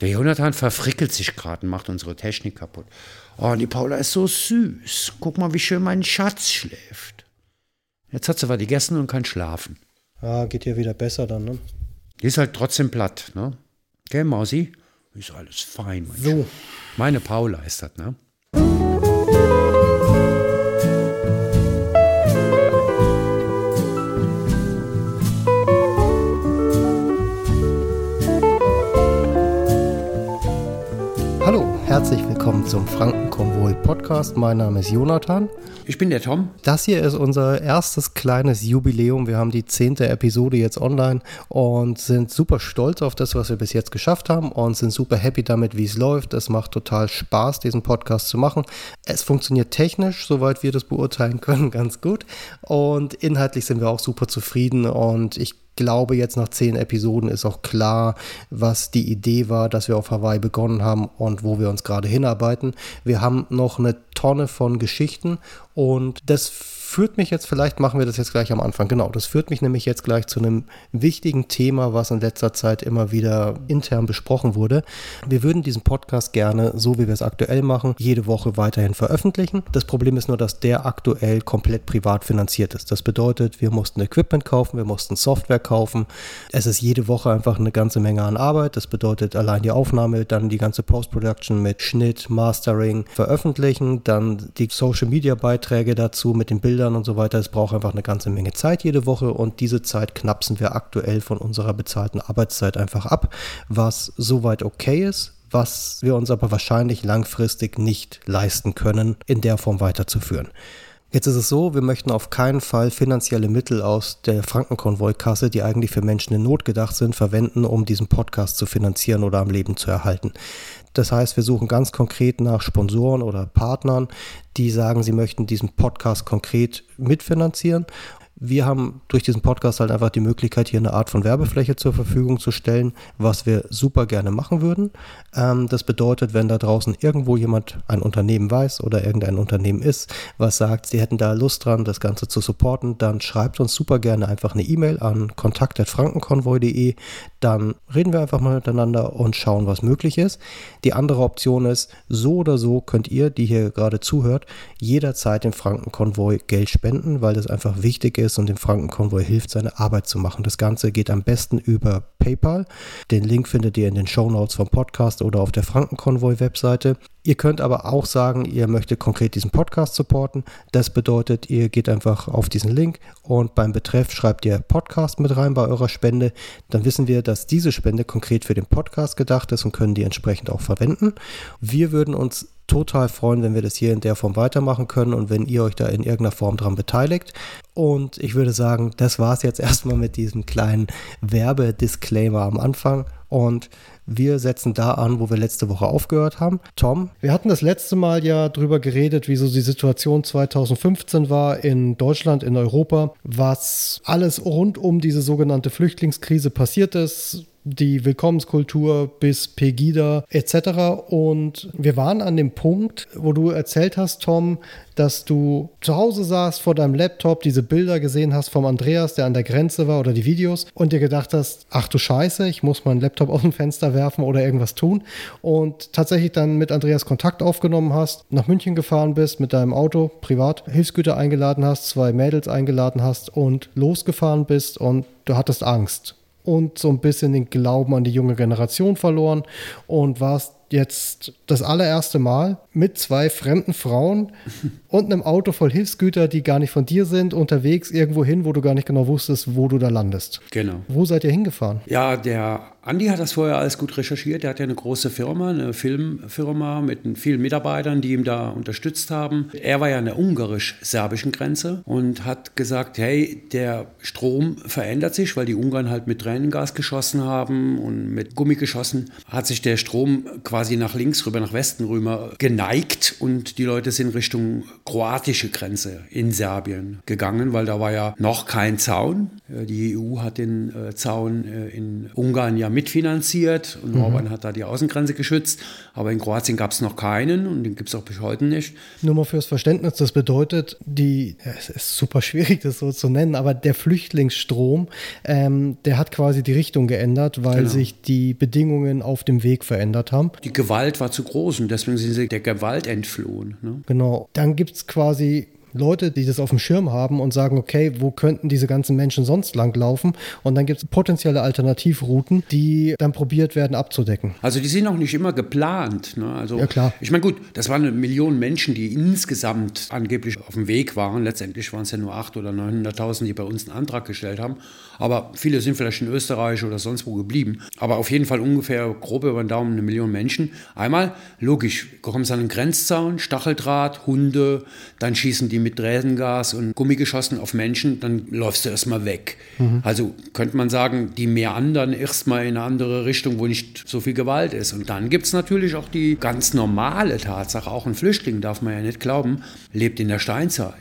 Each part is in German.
Der Jonathan verfrickelt sich gerade und macht unsere Technik kaputt. Oh, die Paula ist so süß. Guck mal, wie schön mein Schatz schläft. Jetzt hat sie was gegessen und kann schlafen. Ja, geht ihr wieder besser dann, ne? Die ist halt trotzdem platt, ne? Gell, Mausi? Ist alles fein, mein So. Schatz. Meine Paula ist das, ne? Herzlich willkommen zum Frankenkonvoi Podcast. Mein Name ist Jonathan. Ich bin der Tom. Das hier ist unser erstes kleines Jubiläum. Wir haben die zehnte Episode jetzt online und sind super stolz auf das, was wir bis jetzt geschafft haben und sind super happy damit, wie es läuft. Es macht total Spaß, diesen Podcast zu machen. Es funktioniert technisch, soweit wir das beurteilen können, ganz gut. Und inhaltlich sind wir auch super zufrieden und ich glaube, jetzt nach zehn Episoden ist auch klar, was die Idee war, dass wir auf Hawaii begonnen haben und wo wir uns gerade hinarbeiten. Wir haben noch eine Tonne von Geschichten und das führt mich jetzt, vielleicht machen wir das jetzt gleich am Anfang, genau, das führt mich nämlich jetzt gleich zu einem wichtigen Thema, was in letzter Zeit immer wieder intern besprochen wurde. Wir würden diesen Podcast gerne, so wie wir es aktuell machen, jede Woche weiterhin veröffentlichen. Das Problem ist nur, dass der aktuell komplett privat finanziert ist. Das bedeutet, wir mussten Equipment kaufen, wir mussten Software kaufen. Es ist jede Woche einfach eine ganze Menge an Arbeit. Das bedeutet allein die Aufnahme, dann die ganze Post-Production mit Schnitt, Mastering, Veröffentlichen, dann die Social-Media-Beiträge dazu mit den Bildern und so weiter. Es braucht einfach eine ganze Menge Zeit jede Woche und diese Zeit knapsen wir aktuell von unserer bezahlten Arbeitszeit einfach ab, was soweit okay ist, was wir uns aber wahrscheinlich langfristig nicht leisten können, in der Form weiterzuführen. Jetzt ist es so, wir möchten auf keinen Fall finanzielle Mittel aus der Frankenkonvoi-Kasse, die eigentlich für Menschen in Not gedacht sind, verwenden, um diesen Podcast zu finanzieren oder am Leben zu erhalten. Das heißt, wir suchen ganz konkret nach Sponsoren oder Partnern, die sagen, sie möchten diesen Podcast konkret mitfinanzieren. Wir haben durch diesen Podcast halt einfach die Möglichkeit, hier eine Art von Werbefläche zur Verfügung zu stellen, was wir super gerne machen würden. Ähm, das bedeutet, wenn da draußen irgendwo jemand ein Unternehmen weiß oder irgendein Unternehmen ist, was sagt, sie hätten da Lust dran, das Ganze zu supporten, dann schreibt uns super gerne einfach eine E-Mail an kontakt.frankenkonvoi.de. Dann reden wir einfach mal miteinander und schauen, was möglich ist. Die andere Option ist, so oder so könnt ihr, die hier gerade zuhört, jederzeit dem Frankenkonvoi Geld spenden, weil das einfach wichtig ist und dem Frankenkonvoi hilft, seine Arbeit zu machen. Das Ganze geht am besten über PayPal. Den Link findet ihr in den Show Notes vom Podcast oder auf der Frankenkonvoi-Webseite. Ihr könnt aber auch sagen, ihr möchtet konkret diesen Podcast supporten. Das bedeutet, ihr geht einfach auf diesen Link und beim Betreff schreibt ihr Podcast mit rein bei eurer Spende. Dann wissen wir, dass diese Spende konkret für den Podcast gedacht ist und können die entsprechend auch verwenden. Wir würden uns total freuen, wenn wir das hier in der Form weitermachen können und wenn ihr euch da in irgendeiner Form dran beteiligt. Und ich würde sagen, das war es jetzt erstmal mit diesem kleinen Werbedisclaimer am Anfang. Und wir setzen da an, wo wir letzte Woche aufgehört haben. Tom? Wir hatten das letzte Mal ja drüber geredet, wie so die Situation 2015 war in Deutschland, in Europa, was alles rund um diese sogenannte Flüchtlingskrise passiert ist die Willkommenskultur bis Pegida etc. Und wir waren an dem Punkt, wo du erzählt hast, Tom, dass du zu Hause saßt vor deinem Laptop, diese Bilder gesehen hast vom Andreas, der an der Grenze war oder die Videos und dir gedacht hast, ach du Scheiße, ich muss meinen Laptop aus dem Fenster werfen oder irgendwas tun und tatsächlich dann mit Andreas Kontakt aufgenommen hast, nach München gefahren bist mit deinem Auto, privat, Hilfsgüter eingeladen hast, zwei Mädels eingeladen hast und losgefahren bist und du hattest Angst und so ein bisschen den Glauben an die junge Generation verloren und warst jetzt das allererste Mal mit zwei fremden Frauen und einem Auto voll Hilfsgüter, die gar nicht von dir sind, unterwegs irgendwo hin, wo du gar nicht genau wusstest, wo du da landest. Genau. Wo seid ihr hingefahren? Ja, der Andi hat das vorher alles gut recherchiert. Der hat ja eine große Firma, eine Filmfirma mit vielen Mitarbeitern, die ihm da unterstützt haben. Er war ja an der ungarisch-serbischen Grenze und hat gesagt, hey, der Strom verändert sich, weil die Ungarn halt mit Tränengas geschossen haben und mit Gummi geschossen, hat sich der Strom quasi nach links rüber, nach Westen rüber geneigt und die Leute sind Richtung kroatische Grenze in Serbien gegangen, weil da war ja noch kein Zaun. Die EU hat den Zaun in Ungarn ja mitfinanziert und mhm. Orban hat da die Außengrenze geschützt. Aber in Kroatien gab es noch keinen und den gibt es auch bis heute nicht. Nur mal fürs Verständnis, das bedeutet, die, es ist super schwierig, das so zu nennen, aber der Flüchtlingsstrom, ähm, der hat quasi die Richtung geändert, weil genau. sich die Bedingungen auf dem Weg verändert haben. Die Gewalt war zu groß und deswegen sind sie der Gewalt entflohen. Ne? Genau. Dann gibt es quasi Leute, die das auf dem Schirm haben und sagen, okay, wo könnten diese ganzen Menschen sonst langlaufen? Und dann gibt es potenzielle Alternativrouten, die dann probiert werden abzudecken. Also die sind auch nicht immer geplant. Ne? Also, ja, klar. Ich meine, gut, das waren eine Million Menschen, die insgesamt angeblich auf dem Weg waren. Letztendlich waren es ja nur 800.000 oder 900.000, die bei uns einen Antrag gestellt haben. Aber viele sind vielleicht in Österreich oder sonst wo geblieben. Aber auf jeden Fall ungefähr grob über den Daumen eine Million Menschen. Einmal, logisch, kommen sie an einen Grenzzaun, Stacheldraht, Hunde, dann schießen die mit Tränengas und Gummigeschossen auf Menschen, dann läufst du erstmal weg. Mhm. Also könnte man sagen, die meandern erstmal in eine andere Richtung, wo nicht so viel Gewalt ist. Und dann gibt es natürlich auch die ganz normale Tatsache, auch ein Flüchtling, darf man ja nicht glauben, lebt in der Steinzeit.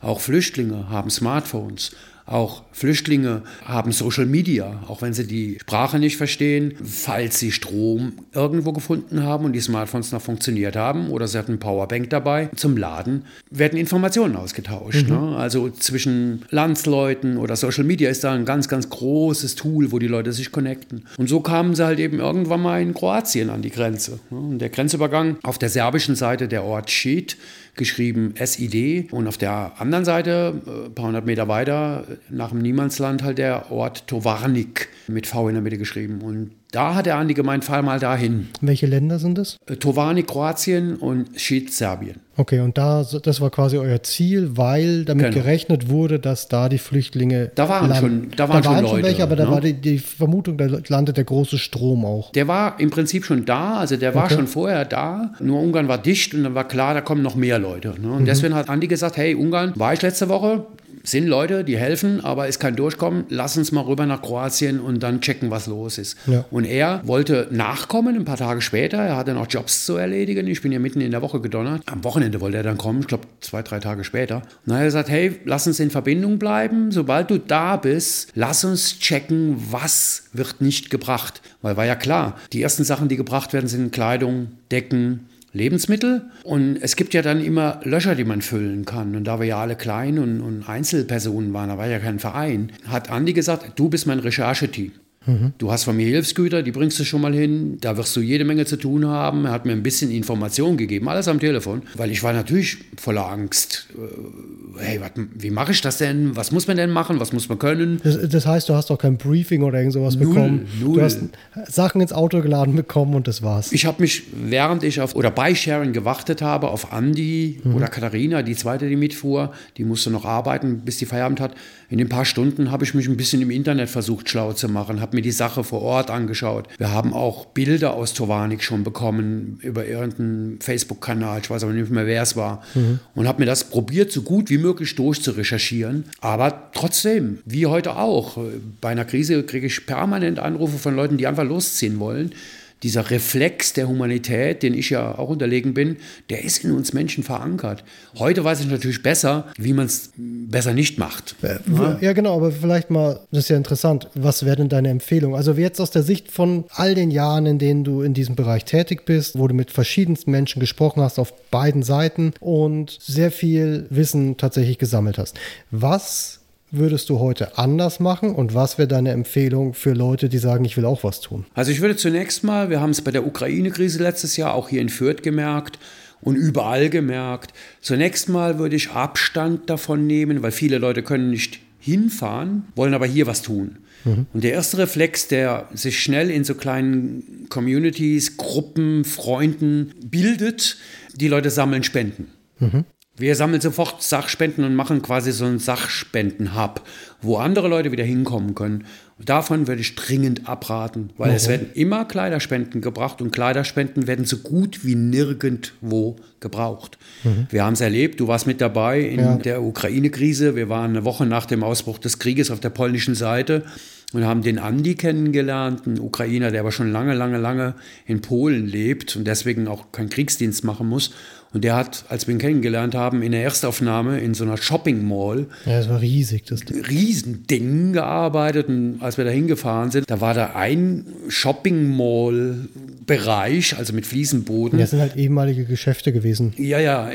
Auch Flüchtlinge haben Smartphones. Auch Flüchtlinge haben Social Media, auch wenn sie die Sprache nicht verstehen. Falls sie Strom irgendwo gefunden haben und die Smartphones noch funktioniert haben oder sie hatten ein Powerbank dabei zum Laden, werden Informationen ausgetauscht. Mhm. Ne? Also zwischen Landsleuten oder Social Media ist da ein ganz, ganz großes Tool, wo die Leute sich connecten. Und so kamen sie halt eben irgendwann mal in Kroatien an die Grenze. Ne? Und der Grenzübergang auf der serbischen Seite, der Ort Schied, geschrieben SID. Und auf der anderen Seite, ein äh, paar hundert Meter weiter, nach dem Niemandsland, halt der Ort Tovarnik mit V in der Mitte geschrieben. Und da hat der Andi gemeint, fahr mal dahin. Welche Länder sind das? Äh, Tovarnik, Kroatien und Schied, Serbien. Okay, und da, das war quasi euer Ziel, weil damit genau. gerechnet wurde, dass da die Flüchtlinge. Da waren landen. schon, da waren, da waren schon, Leute, welche, aber ne? da war die, die, Vermutung, da landet der große Strom auch. Der war im Prinzip schon da, also der war okay. schon vorher da. Nur Ungarn war dicht und dann war klar, da kommen noch mehr Leute. Ne? Und mhm. deswegen hat Andi gesagt: Hey, Ungarn war ich letzte Woche, sind Leute, die helfen, aber ist kein Durchkommen. Lass uns mal rüber nach Kroatien und dann checken, was los ist. Ja. Und er wollte nachkommen, ein paar Tage später. Er hatte noch Jobs zu erledigen. Ich bin ja mitten in der Woche gedonnert. Am Wochenende wollte er dann kommen, ich glaube zwei, drei Tage später. Und dann hat er gesagt, hey, lass uns in Verbindung bleiben. Sobald du da bist, lass uns checken, was wird nicht gebracht. Weil war ja klar, die ersten Sachen, die gebracht werden, sind Kleidung, Decken, Lebensmittel. Und es gibt ja dann immer Löcher, die man füllen kann. Und da wir ja alle klein und, und Einzelpersonen waren, da war ja kein Verein, hat Andi gesagt, du bist mein Rechercheteam. Mhm. Du hast von mir Hilfsgüter, die bringst du schon mal hin. Da wirst du jede Menge zu tun haben. Er hat mir ein bisschen Information gegeben, alles am Telefon, weil ich war natürlich voller Angst. Äh, hey, wat, wie mache ich das denn? Was muss man denn machen? Was muss man können? Das, das heißt, du hast doch kein Briefing oder irgend sowas null, bekommen. Null. Du hast Sachen ins Auto geladen bekommen und das war's. Ich habe mich, während ich auf oder bei Sharon gewartet habe, auf Andi mhm. oder Katharina, die zweite, die mitfuhr, die musste noch arbeiten, bis die Feierabend hat. In den paar Stunden habe ich mich ein bisschen im Internet versucht, schlau zu machen, habe mir die Sache vor Ort angeschaut. Wir haben auch Bilder aus Towanik schon bekommen über irgendeinen Facebook-Kanal, ich weiß aber nicht mehr, wer es war. Mhm. Und habe mir das probiert, so gut wie möglich durchzurecherchieren. Aber trotzdem, wie heute auch, bei einer Krise kriege ich permanent Anrufe von Leuten, die einfach losziehen wollen dieser Reflex der Humanität, den ich ja auch unterlegen bin, der ist in uns Menschen verankert. Heute weiß ich natürlich besser, wie man es besser nicht macht. Ja. ja, genau, aber vielleicht mal, das ist ja interessant, was wäre denn deine Empfehlung? Also jetzt aus der Sicht von all den Jahren, in denen du in diesem Bereich tätig bist, wo du mit verschiedensten Menschen gesprochen hast, auf beiden Seiten und sehr viel Wissen tatsächlich gesammelt hast. Was würdest du heute anders machen und was wäre deine Empfehlung für Leute, die sagen, ich will auch was tun? Also ich würde zunächst mal, wir haben es bei der Ukraine-Krise letztes Jahr auch hier in Fürth gemerkt, und überall gemerkt. Zunächst mal würde ich Abstand davon nehmen, weil viele Leute können nicht hinfahren, wollen aber hier was tun. Mhm. Und der erste Reflex, der sich schnell in so kleinen Communities, Gruppen, Freunden bildet, die Leute sammeln Spenden. Mhm. Wir sammeln sofort Sachspenden und machen quasi so einen Sachspenden-Hub, wo andere Leute wieder hinkommen können. Davon würde ich dringend abraten, weil mhm. es werden immer Kleiderspenden gebracht und Kleiderspenden werden so gut wie nirgendwo gebraucht. Mhm. Wir haben es erlebt, du warst mit dabei in ja. der Ukraine-Krise. Wir waren eine Woche nach dem Ausbruch des Krieges auf der polnischen Seite und haben den Andi kennengelernt, einen Ukrainer, der aber schon lange, lange, lange in Polen lebt und deswegen auch keinen Kriegsdienst machen muss. Und der hat, als wir ihn kennengelernt haben, in der Erstaufnahme in so einer Shopping Mall. Ja, das war riesig, das Ding. Riesending gearbeitet. Und als wir da hingefahren sind, da war da ein Shopping Mall Bereich, also mit Fliesenboden. Das sind halt ehemalige Geschäfte gewesen. Ja, ja,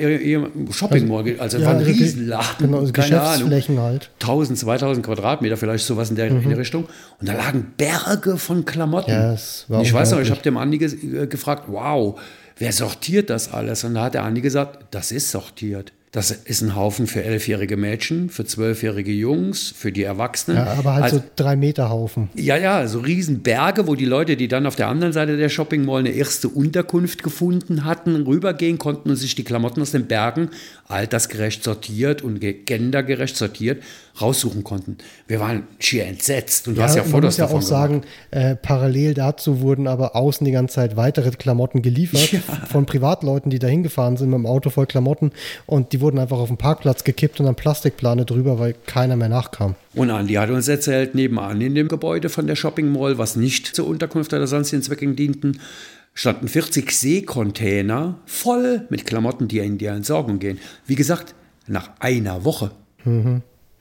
Shopping Mall, also, ja, war ein also Riesenladen. Genau, also keine Ahnung. Geschäftsflächen halt. 1000, 2000 Quadratmeter, vielleicht sowas in der, in der Richtung. Und da lagen Berge von Klamotten. Mhm. Ja, es war Und ich weiß noch, ich habe dem Andi ge äh, gefragt, wow, wer sortiert das alles? Und da hat der Andi gesagt, das ist sortiert. Das ist ein Haufen für elfjährige Mädchen, für zwölfjährige Jungs, für die Erwachsenen. Ja, aber halt Also- so drei Meter Haufen. ja, ja, so Riesenberge, wo die Leute, die dann auf der anderen Seite der Shopping Mall eine erste Unterkunft gefunden hatten, rübergehen konnten und sich die Klamotten aus den Bergen altersgerecht sortiert und ge- gendergerecht sortiert raussuchen konnten. Wir waren schier entsetzt und du hast ja man Fotos muss ja davon auch sagen, äh, parallel dazu wurden aber außen die ganze Zeit weitere Klamotten geliefert von Privatleuten, die da hingefahren sind mit dem Auto voll Klamotten und die wurden einfach auf den Parkplatz gekippt und dann Plastikplane drüber, weil keiner mehr nachkam. Und Andi hat uns erzählt, nebenan in dem Gebäude von der Shopping Mall, was nicht zur Unterkunft oder sonstigen Zwecken dienten, standen 40 Seekontainer voll mit Klamotten, die in die Entsorgung gehen. Wie gesagt, nach einer Woche.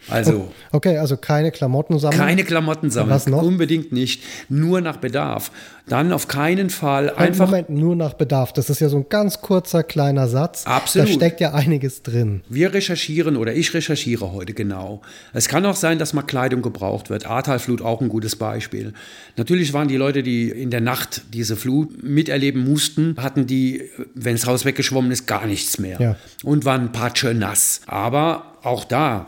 Also Okay, also keine Klamotten sammeln. keine Klamotten sammeln, Was noch? unbedingt nicht, nur nach Bedarf. Dann auf keinen Fall einfach Moment, nur nach Bedarf. Das ist ja so ein ganz kurzer kleiner Satz. Absolut. Da steckt ja einiges drin. Wir recherchieren oder ich recherchiere heute genau. Es kann auch sein, dass mal Kleidung gebraucht wird. Ahrtalflut auch ein gutes Beispiel. Natürlich waren die Leute, die in der Nacht diese Flut miterleben mussten, hatten die, wenn das Haus weggeschwommen ist, gar nichts mehr. Ja. Und waren patsche nass. Aber auch da,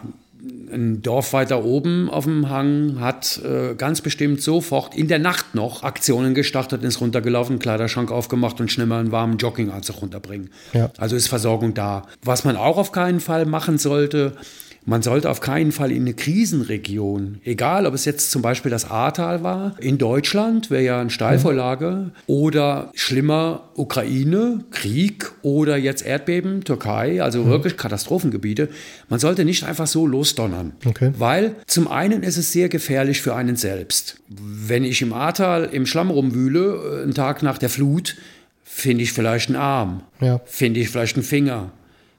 ein Dorf weiter oben auf dem Hang hat äh, ganz bestimmt sofort in der Nacht noch Aktionen gestartet, ist runtergelaufen, Kleiderschrank aufgemacht und schnell mal einen warmen Jogginganzug runterbringen. Ja. Also ist Versorgung da. Was man auch auf keinen Fall machen sollte, man sollte auf keinen Fall in eine Krisenregion, egal ob es jetzt zum Beispiel das Ahrtal war, in Deutschland wäre ja eine Steilvorlage oder schlimmer Ukraine, Krieg oder jetzt Erdbeben, Türkei, also wirklich Katastrophengebiete. Man sollte nicht einfach so losdonnern, Okay. weil zum einen ist es sehr gefährlich für einen selbst. Wenn ich im Ahrtal im Schlamm rumwühle, äh, einen Tag nach der Flut, finde ich vielleicht einen Arm, Ja. finde ich vielleicht einen Finger,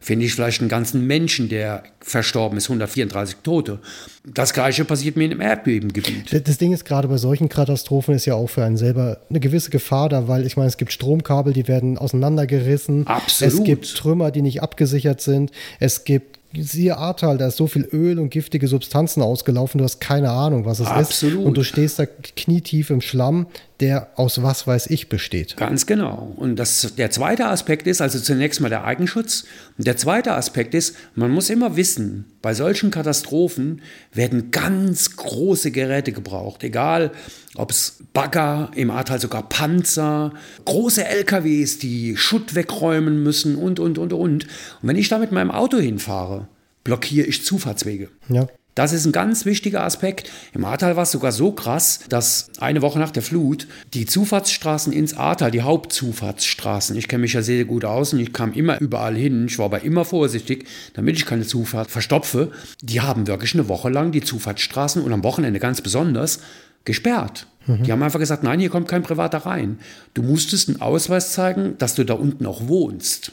finde ich vielleicht einen ganzen Menschen, der verstorben ist, 134 Tote. Das gleiche passiert mir im Erdbebengebiet. Das- Das Ding ist gerade bei solchen Katastrophen ist ja auch für einen selber eine gewisse Gefahr da, weil ich meine, es gibt Stromkabel, die werden auseinandergerissen. Absolut. Es gibt Trümmer, die nicht abgesichert sind. Es gibt Siehe Ahrtal, da ist so viel Öl und giftige Substanzen ausgelaufen, du hast keine Ahnung, was es Absolut. ist. Und du stehst da knietief im Schlamm, der aus was weiß ich besteht. Ganz genau. Und das, der zweite Aspekt ist, also zunächst mal der Eigenschutz. Und der zweite Aspekt ist, man muss immer wissen, bei solchen Katastrophen werden ganz große Geräte gebraucht. Egal, ob es Bagger, im Ahrtal sogar Panzer, große LKWs, die Schutt wegräumen müssen und, und, und, und. Und wenn ich da mit meinem Auto hinfahre, blockiere ich Zufahrtswege. Ja. Das ist ein ganz wichtiger Aspekt. Im Ahrtal war es sogar so krass, dass eine Woche nach der Flut die Zufahrtsstraßen ins Ahrtal, die Hauptzufahrtsstraßen, ich kenne mich ja sehr gut aus und ich kam immer überall hin, ich war aber immer vorsichtig, damit ich keine Zufahrt verstopfe, die haben wirklich eine Woche lang die Zufahrtsstraßen und am Wochenende ganz besonders gesperrt. Die haben einfach gesagt, nein, hier kommt kein Privater rein. Du musstest einen Ausweis zeigen, dass du da unten auch wohnst.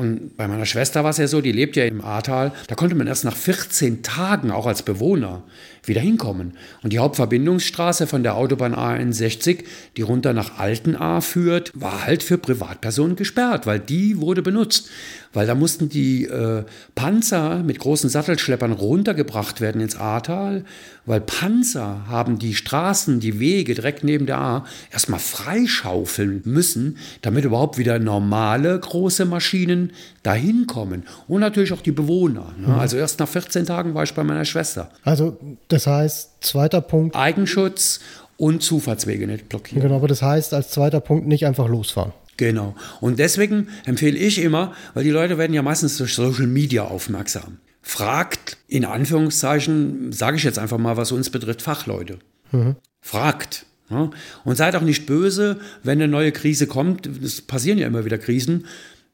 Und bei meiner Schwester war es ja so, die lebt ja im Ahrtal, da konnte man erst nach 14 Tagen auch als Bewohner wieder hinkommen. Und die Hauptverbindungsstraße von der Autobahn A61, die runter nach Altenahr führt, war halt für Privatpersonen gesperrt, weil die wurde benutzt. Weil da mussten die äh, Panzer mit großen Sattelschleppern runtergebracht werden ins Ahrtal, weil Panzer haben die Straßen, die Wege direkt neben der A erstmal freischaufeln müssen, damit überhaupt wieder normale große Maschinen dahin kommen. Und natürlich auch die Bewohner. Ne? Also erst nach 14 Tagen war ich bei meiner Schwester. Also, das heißt, zweiter Punkt, Eigenschutz und Zufahrtswege nicht blockieren. genau, aber das heißt, als zweiter Punkt nicht einfach losfahren. Genau. Und deswegen empfehle ich immer, weil die Leute werden ja meistens durch Social Media aufmerksam. Fragt, in Anführungszeichen, sage ich jetzt einfach mal, was uns betrifft, Fachleute. Fragt. Ja? Und seid auch nicht böse, wenn eine neue Krise kommt. Es passieren ja immer wieder Krisen.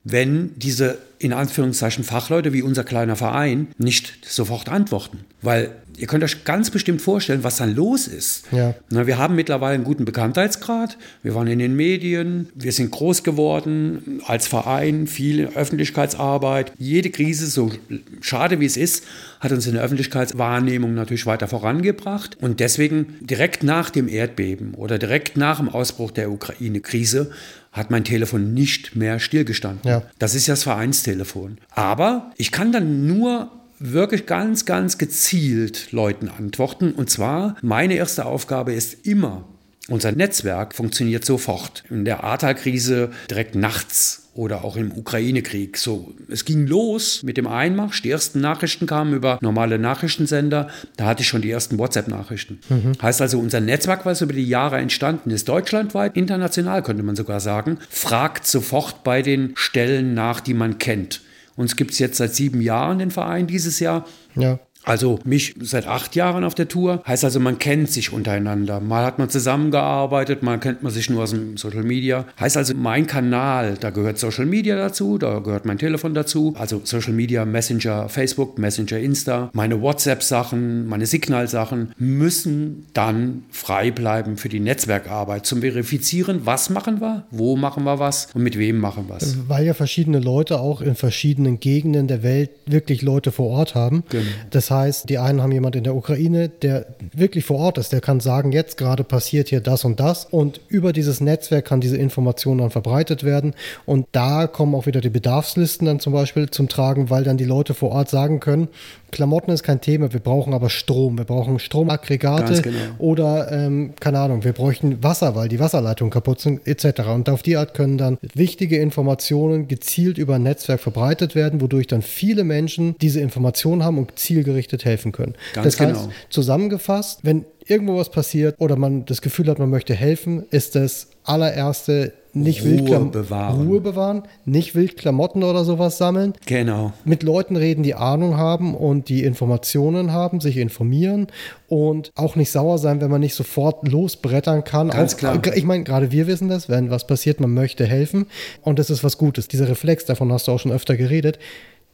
Wenn diese in Anführungszeichen Fachleute wie unser kleiner Verein nicht sofort antworten. Weil ihr könnt euch ganz bestimmt vorstellen, was dann los ist. Ja. Na, wir haben mittlerweile einen guten Bekanntheitsgrad. Wir waren in den Medien. Wir sind groß geworden als Verein, viel Öffentlichkeitsarbeit. Jede Krise, so schade wie es ist, hat uns in der Öffentlichkeitswahrnehmung natürlich weiter vorangebracht. Und deswegen direkt nach dem Erdbeben oder direkt nach dem Ausbruch der Ukraine-Krise hat mein Telefon nicht mehr stillgestanden. Ja. Das ist ja das Vereinstelefon. Aber ich kann dann nur wirklich ganz, ganz gezielt Leuten antworten. Und zwar, meine erste Aufgabe ist immer, unser Netzwerk funktioniert sofort. In der Ahrtal-Krise direkt nachts oder auch im Ukraine-Krieg. So, es ging los mit dem Einmarsch. Die ersten Nachrichten kamen über normale Nachrichtensender. Da hatte ich schon die ersten WhatsApp-Nachrichten. Heißt also, unser Netzwerk, was über die Jahre entstanden ist, deutschlandweit, international könnte man sogar sagen, fragt sofort bei den Stellen nach, die man kennt. Uns gibt es jetzt seit sieben Jahren den Verein dieses Jahr. Ja. Also mich seit acht Jahren auf der Tour. Heißt also, man kennt sich untereinander. Mal hat man zusammengearbeitet, mal kennt man sich nur aus dem Social Media. Heißt also, mein Kanal, da gehört Social Media dazu, da gehört mein Telefon dazu. Also Social Media, Messenger, Facebook, Messenger, Insta. Meine WhatsApp-Sachen, meine Signal-Sachen müssen dann frei bleiben für die Netzwerkarbeit. Zum Verifizieren, was machen wir, wo machen wir was und mit wem machen wir es. Weil ja verschiedene Leute auch in verschiedenen Gegenden der Welt wirklich Leute vor Ort haben. Genau. Das heißt, die einen haben jemand in der Ukraine, der wirklich vor Ort ist, der kann sagen, jetzt gerade passiert hier das und das. Und über dieses Netzwerk kann diese Information dann verbreitet werden. Und da kommen auch wieder die Bedarfslisten dann zum Beispiel zum Tragen, weil dann die Leute vor Ort sagen können, Klamotten ist kein Thema, wir brauchen aber Strom. Wir brauchen Stromaggregate genau. oder, ähm, keine Ahnung, wir bräuchten Wasser, weil die Wasserleitungen kaputt sind, etc. Und auf die Art können dann wichtige Informationen gezielt über ein Netzwerk verbreitet werden, wodurch dann viele Menschen diese Informationen haben und zielgerichtet helfen können. Ganz das heißt, genau. zusammengefasst, wenn irgendwo was passiert oder man das Gefühl hat, man möchte helfen, ist das allererste nicht Ruhe Wildklam- bewahren. Ruhe bewahren, nicht Wildklamotten oder sowas sammeln, Genau. mit Leuten reden, die Ahnung haben und die Informationen haben, sich informieren und auch nicht sauer sein, wenn man nicht sofort losbrettern kann. Ganz auch, klar. Ich meine, gerade wir wissen das, wenn was passiert, man möchte helfen und das ist was Gutes. Dieser Reflex, davon hast du auch schon öfter geredet.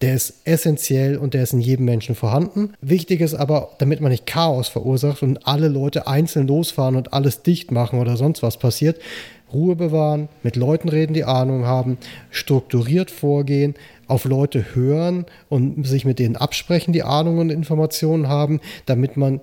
Der ist essentiell und der ist in jedem Menschen vorhanden. Wichtig ist aber, damit man nicht Chaos verursacht und alle Leute einzeln losfahren und alles dicht machen oder sonst was passiert, Ruhe bewahren, mit Leuten reden, die Ahnung haben, strukturiert vorgehen, auf Leute hören und sich mit denen absprechen, die Ahnung und Informationen haben, damit man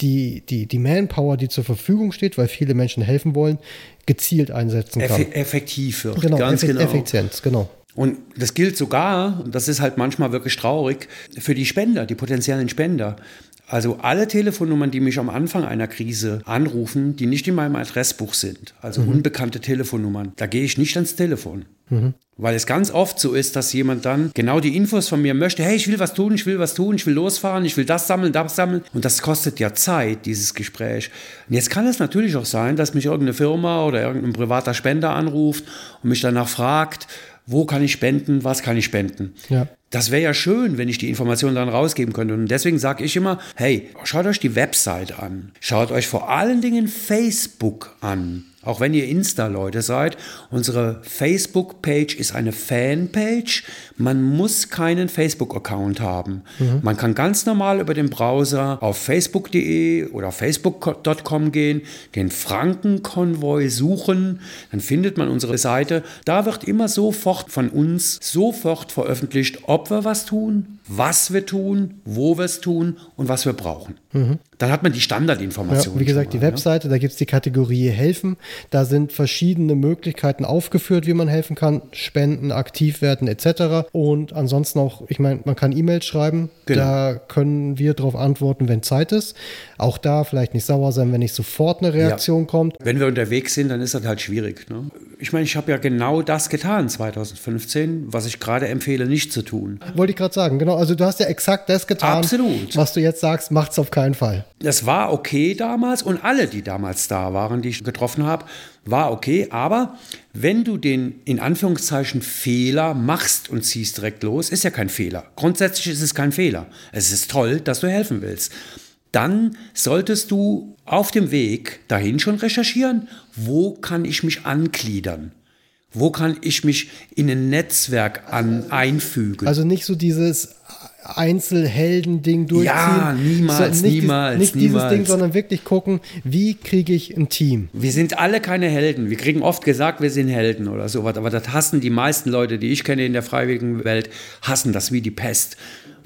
die, die, die Manpower, die zur Verfügung steht, weil viele Menschen helfen wollen, gezielt einsetzen kann. Effe effektiv wird. genau, Ganz Effi- genau. Effizienz, genau. Und das gilt sogar, und das ist halt manchmal wirklich traurig, für die Spender, die potenziellen Spender. Also alle Telefonnummern, die mich am Anfang einer Krise anrufen, die nicht in meinem Adressbuch sind, also unbekannte Telefonnummern, da gehe ich nicht ans Telefon. Weil es ganz oft so ist, dass jemand dann genau die Infos von mir möchte, hey, ich will was tun, ich will was tun, ich will losfahren, ich will das sammeln, das sammeln. Und das kostet ja Zeit, dieses Gespräch. Und jetzt kann es natürlich auch sein, dass mich irgendeine Firma oder irgendein privater Spender anruft und mich danach fragt, wo kann ich spenden, was kann ich spenden. Ja. Das wäre ja schön, wenn ich die Informationen dann rausgeben könnte. Und deswegen sage ich immer, hey, schaut euch die Website an. Schaut euch vor allen Dingen Facebook an. Auch wenn ihr Insta-Leute seid, unsere Facebook-Page ist eine Fanpage. Man muss keinen Facebook-Account haben. Man kann ganz normal über den Browser auf facebook.de oder facebook.com gehen, den Frankenkonvoi suchen, dann findet man unsere Seite. Da wird immer sofort von uns sofort veröffentlicht, ob wir was tun, was wir tun, wo wir es tun und was wir brauchen. Dann hat man die Ja, Standardinformationen. wie gesagt, die mal, Webseite, da gibt es die Kategorie Helfen. Da sind verschiedene Möglichkeiten aufgeführt, wie man helfen kann. Spenden, aktiv werden etc. Und ansonsten auch, ich meine, man kann E-Mails schreiben. Genau. Da können wir darauf antworten, wenn Zeit ist. Auch da vielleicht nicht sauer sein, wenn nicht sofort eine Reaktion kommt. Wenn wir unterwegs sind, dann ist das halt schwierig. Ne? Ich meine, ich habe ja genau das getan 2015, was ich gerade empfehle, nicht zu tun. Wollte ich gerade sagen, genau. Also du hast ja exakt das getan, Absolut. was du jetzt sagst, macht's auf keinen Fall. Das war okay damals und alle, die damals da waren, die ich getroffen habe, war okay. Aber wenn du den in Anführungszeichen Fehler machst und ziehst direkt los, ist ja kein Fehler. Grundsätzlich ist es kein Fehler. Es ist toll, dass du helfen willst. Dann solltest du auf dem Weg dahin schon recherchieren, wo kann ich mich angliedern. Wo kann ich mich in ein Netzwerk an, einfügen? Also nicht so dieses Einzelhelden-Ding durchziehen. Ja, niemals, nicht niemals, Nicht niemals. dieses Ding, sondern wirklich gucken, wie kriege ich ein Team. Wir sind alle keine Helden. Wir kriegen oft gesagt, wir sind Helden oder sowas. Aber das hassen die meisten Leute, die ich kenne in der freiwilligen Welt, hassen das wie die Pest.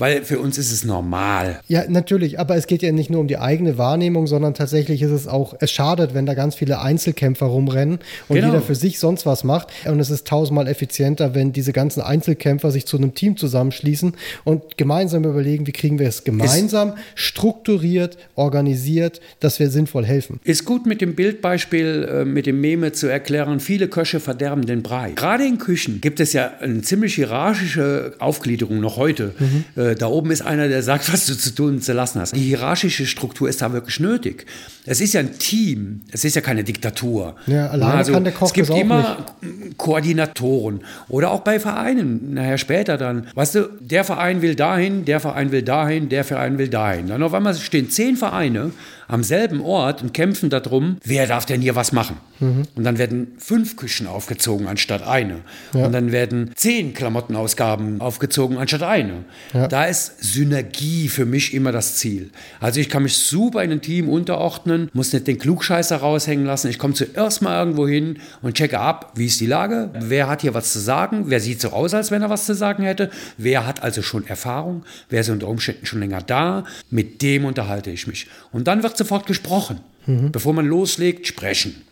Weil für uns ist es normal. Ja, natürlich, aber es geht ja nicht nur um die eigene Wahrnehmung, sondern tatsächlich ist es auch, es schadet, wenn da ganz viele Einzelkämpfer rumrennen und Genau. jeder für sich sonst was macht. Und es ist tausendmal effizienter, wenn diese ganzen Einzelkämpfer sich zu einem Team zusammenschließen und gemeinsam überlegen, wie kriegen wir es gemeinsam, strukturiert, organisiert, dass wir sinnvoll helfen. Ist gut mit dem Bildbeispiel, äh, mit dem Meme zu erklären, viele Köche verderben den Brei. Gerade in Küchen gibt es ja eine ziemlich hierarchische Aufgliederung noch heute. Äh, Da oben ist einer, der sagt, was du zu tun und zu lassen hast. Die hierarchische Struktur ist da wirklich nötig. Es ist ja ein Team, es ist ja keine Diktatur. Ja, alleine kann der Koch Es gibt immer Koordinatoren oder auch bei Vereinen, nachher später dann. Weißt du, der Verein will dahin, der Verein will dahin, der Verein will dahin. Dann auf einmal stehen zehn Vereine am selben Ort und kämpfen darum, wer darf denn hier was machen. Und dann werden fünf Küchen aufgezogen anstatt eine. Und dann werden zehn Klamottenausgaben aufgezogen anstatt eine. Da ist Synergie für mich immer das Ziel. Also ich kann mich super in ein Team unterordnen, muss nicht den Klugscheißer raushängen lassen. Ich komme zuerst mal irgendwo hin und checke ab, wie ist die Lage, wer hat hier was zu sagen, wer sieht so aus, als wenn er was zu sagen hätte, wer hat also schon Erfahrung, wer ist unter Umständen schon länger da, mit dem unterhalte ich mich. Und dann wird sofort gesprochen. Bevor man loslegt, sprechen.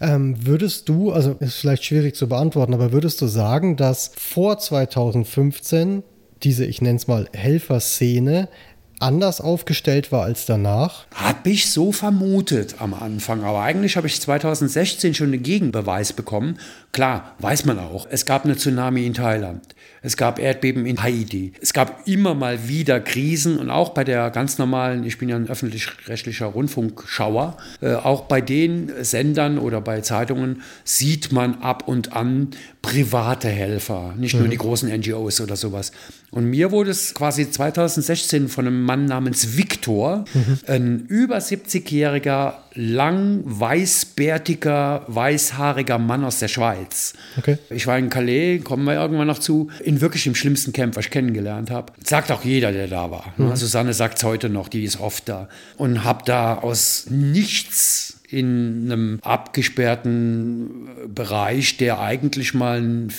Ähm, würdest du, also ist vielleicht schwierig zu beantworten, aber würdest du sagen, dass vor 2015 diese, ich nenne es mal, Helferszene anders aufgestellt war als danach? Hab ich so vermutet am Anfang, aber eigentlich habe ich 2016 schon einen Gegenbeweis bekommen. Klar, weiß man auch. Es gab eine Tsunami in Thailand. Es gab Erdbeben in Haiti. Es gab immer mal wieder Krisen und auch bei der ganz normalen, ich bin ja ein öffentlich-rechtlicher Rundfunkschauer, äh, auch bei den Sendern oder bei Zeitungen sieht man ab und an private Helfer, nicht nur die großen NGOs oder sowas. Und mir wurde es quasi 2016 von einem Mann namens Viktor, ein über 70-jähriger, lang weißbärtiger, weißhaariger Mann aus der Schweiz. Okay. Ich war in Calais, kommen wir irgendwann noch zu, in wirklich im schlimmsten Camp, was ich kennengelernt habe. Sagt auch jeder, der da war. Ne? Susanne sagt es heute noch, die ist oft da. Und habe da aus nichts in einem abgesperrten Bereich, der eigentlich mal ein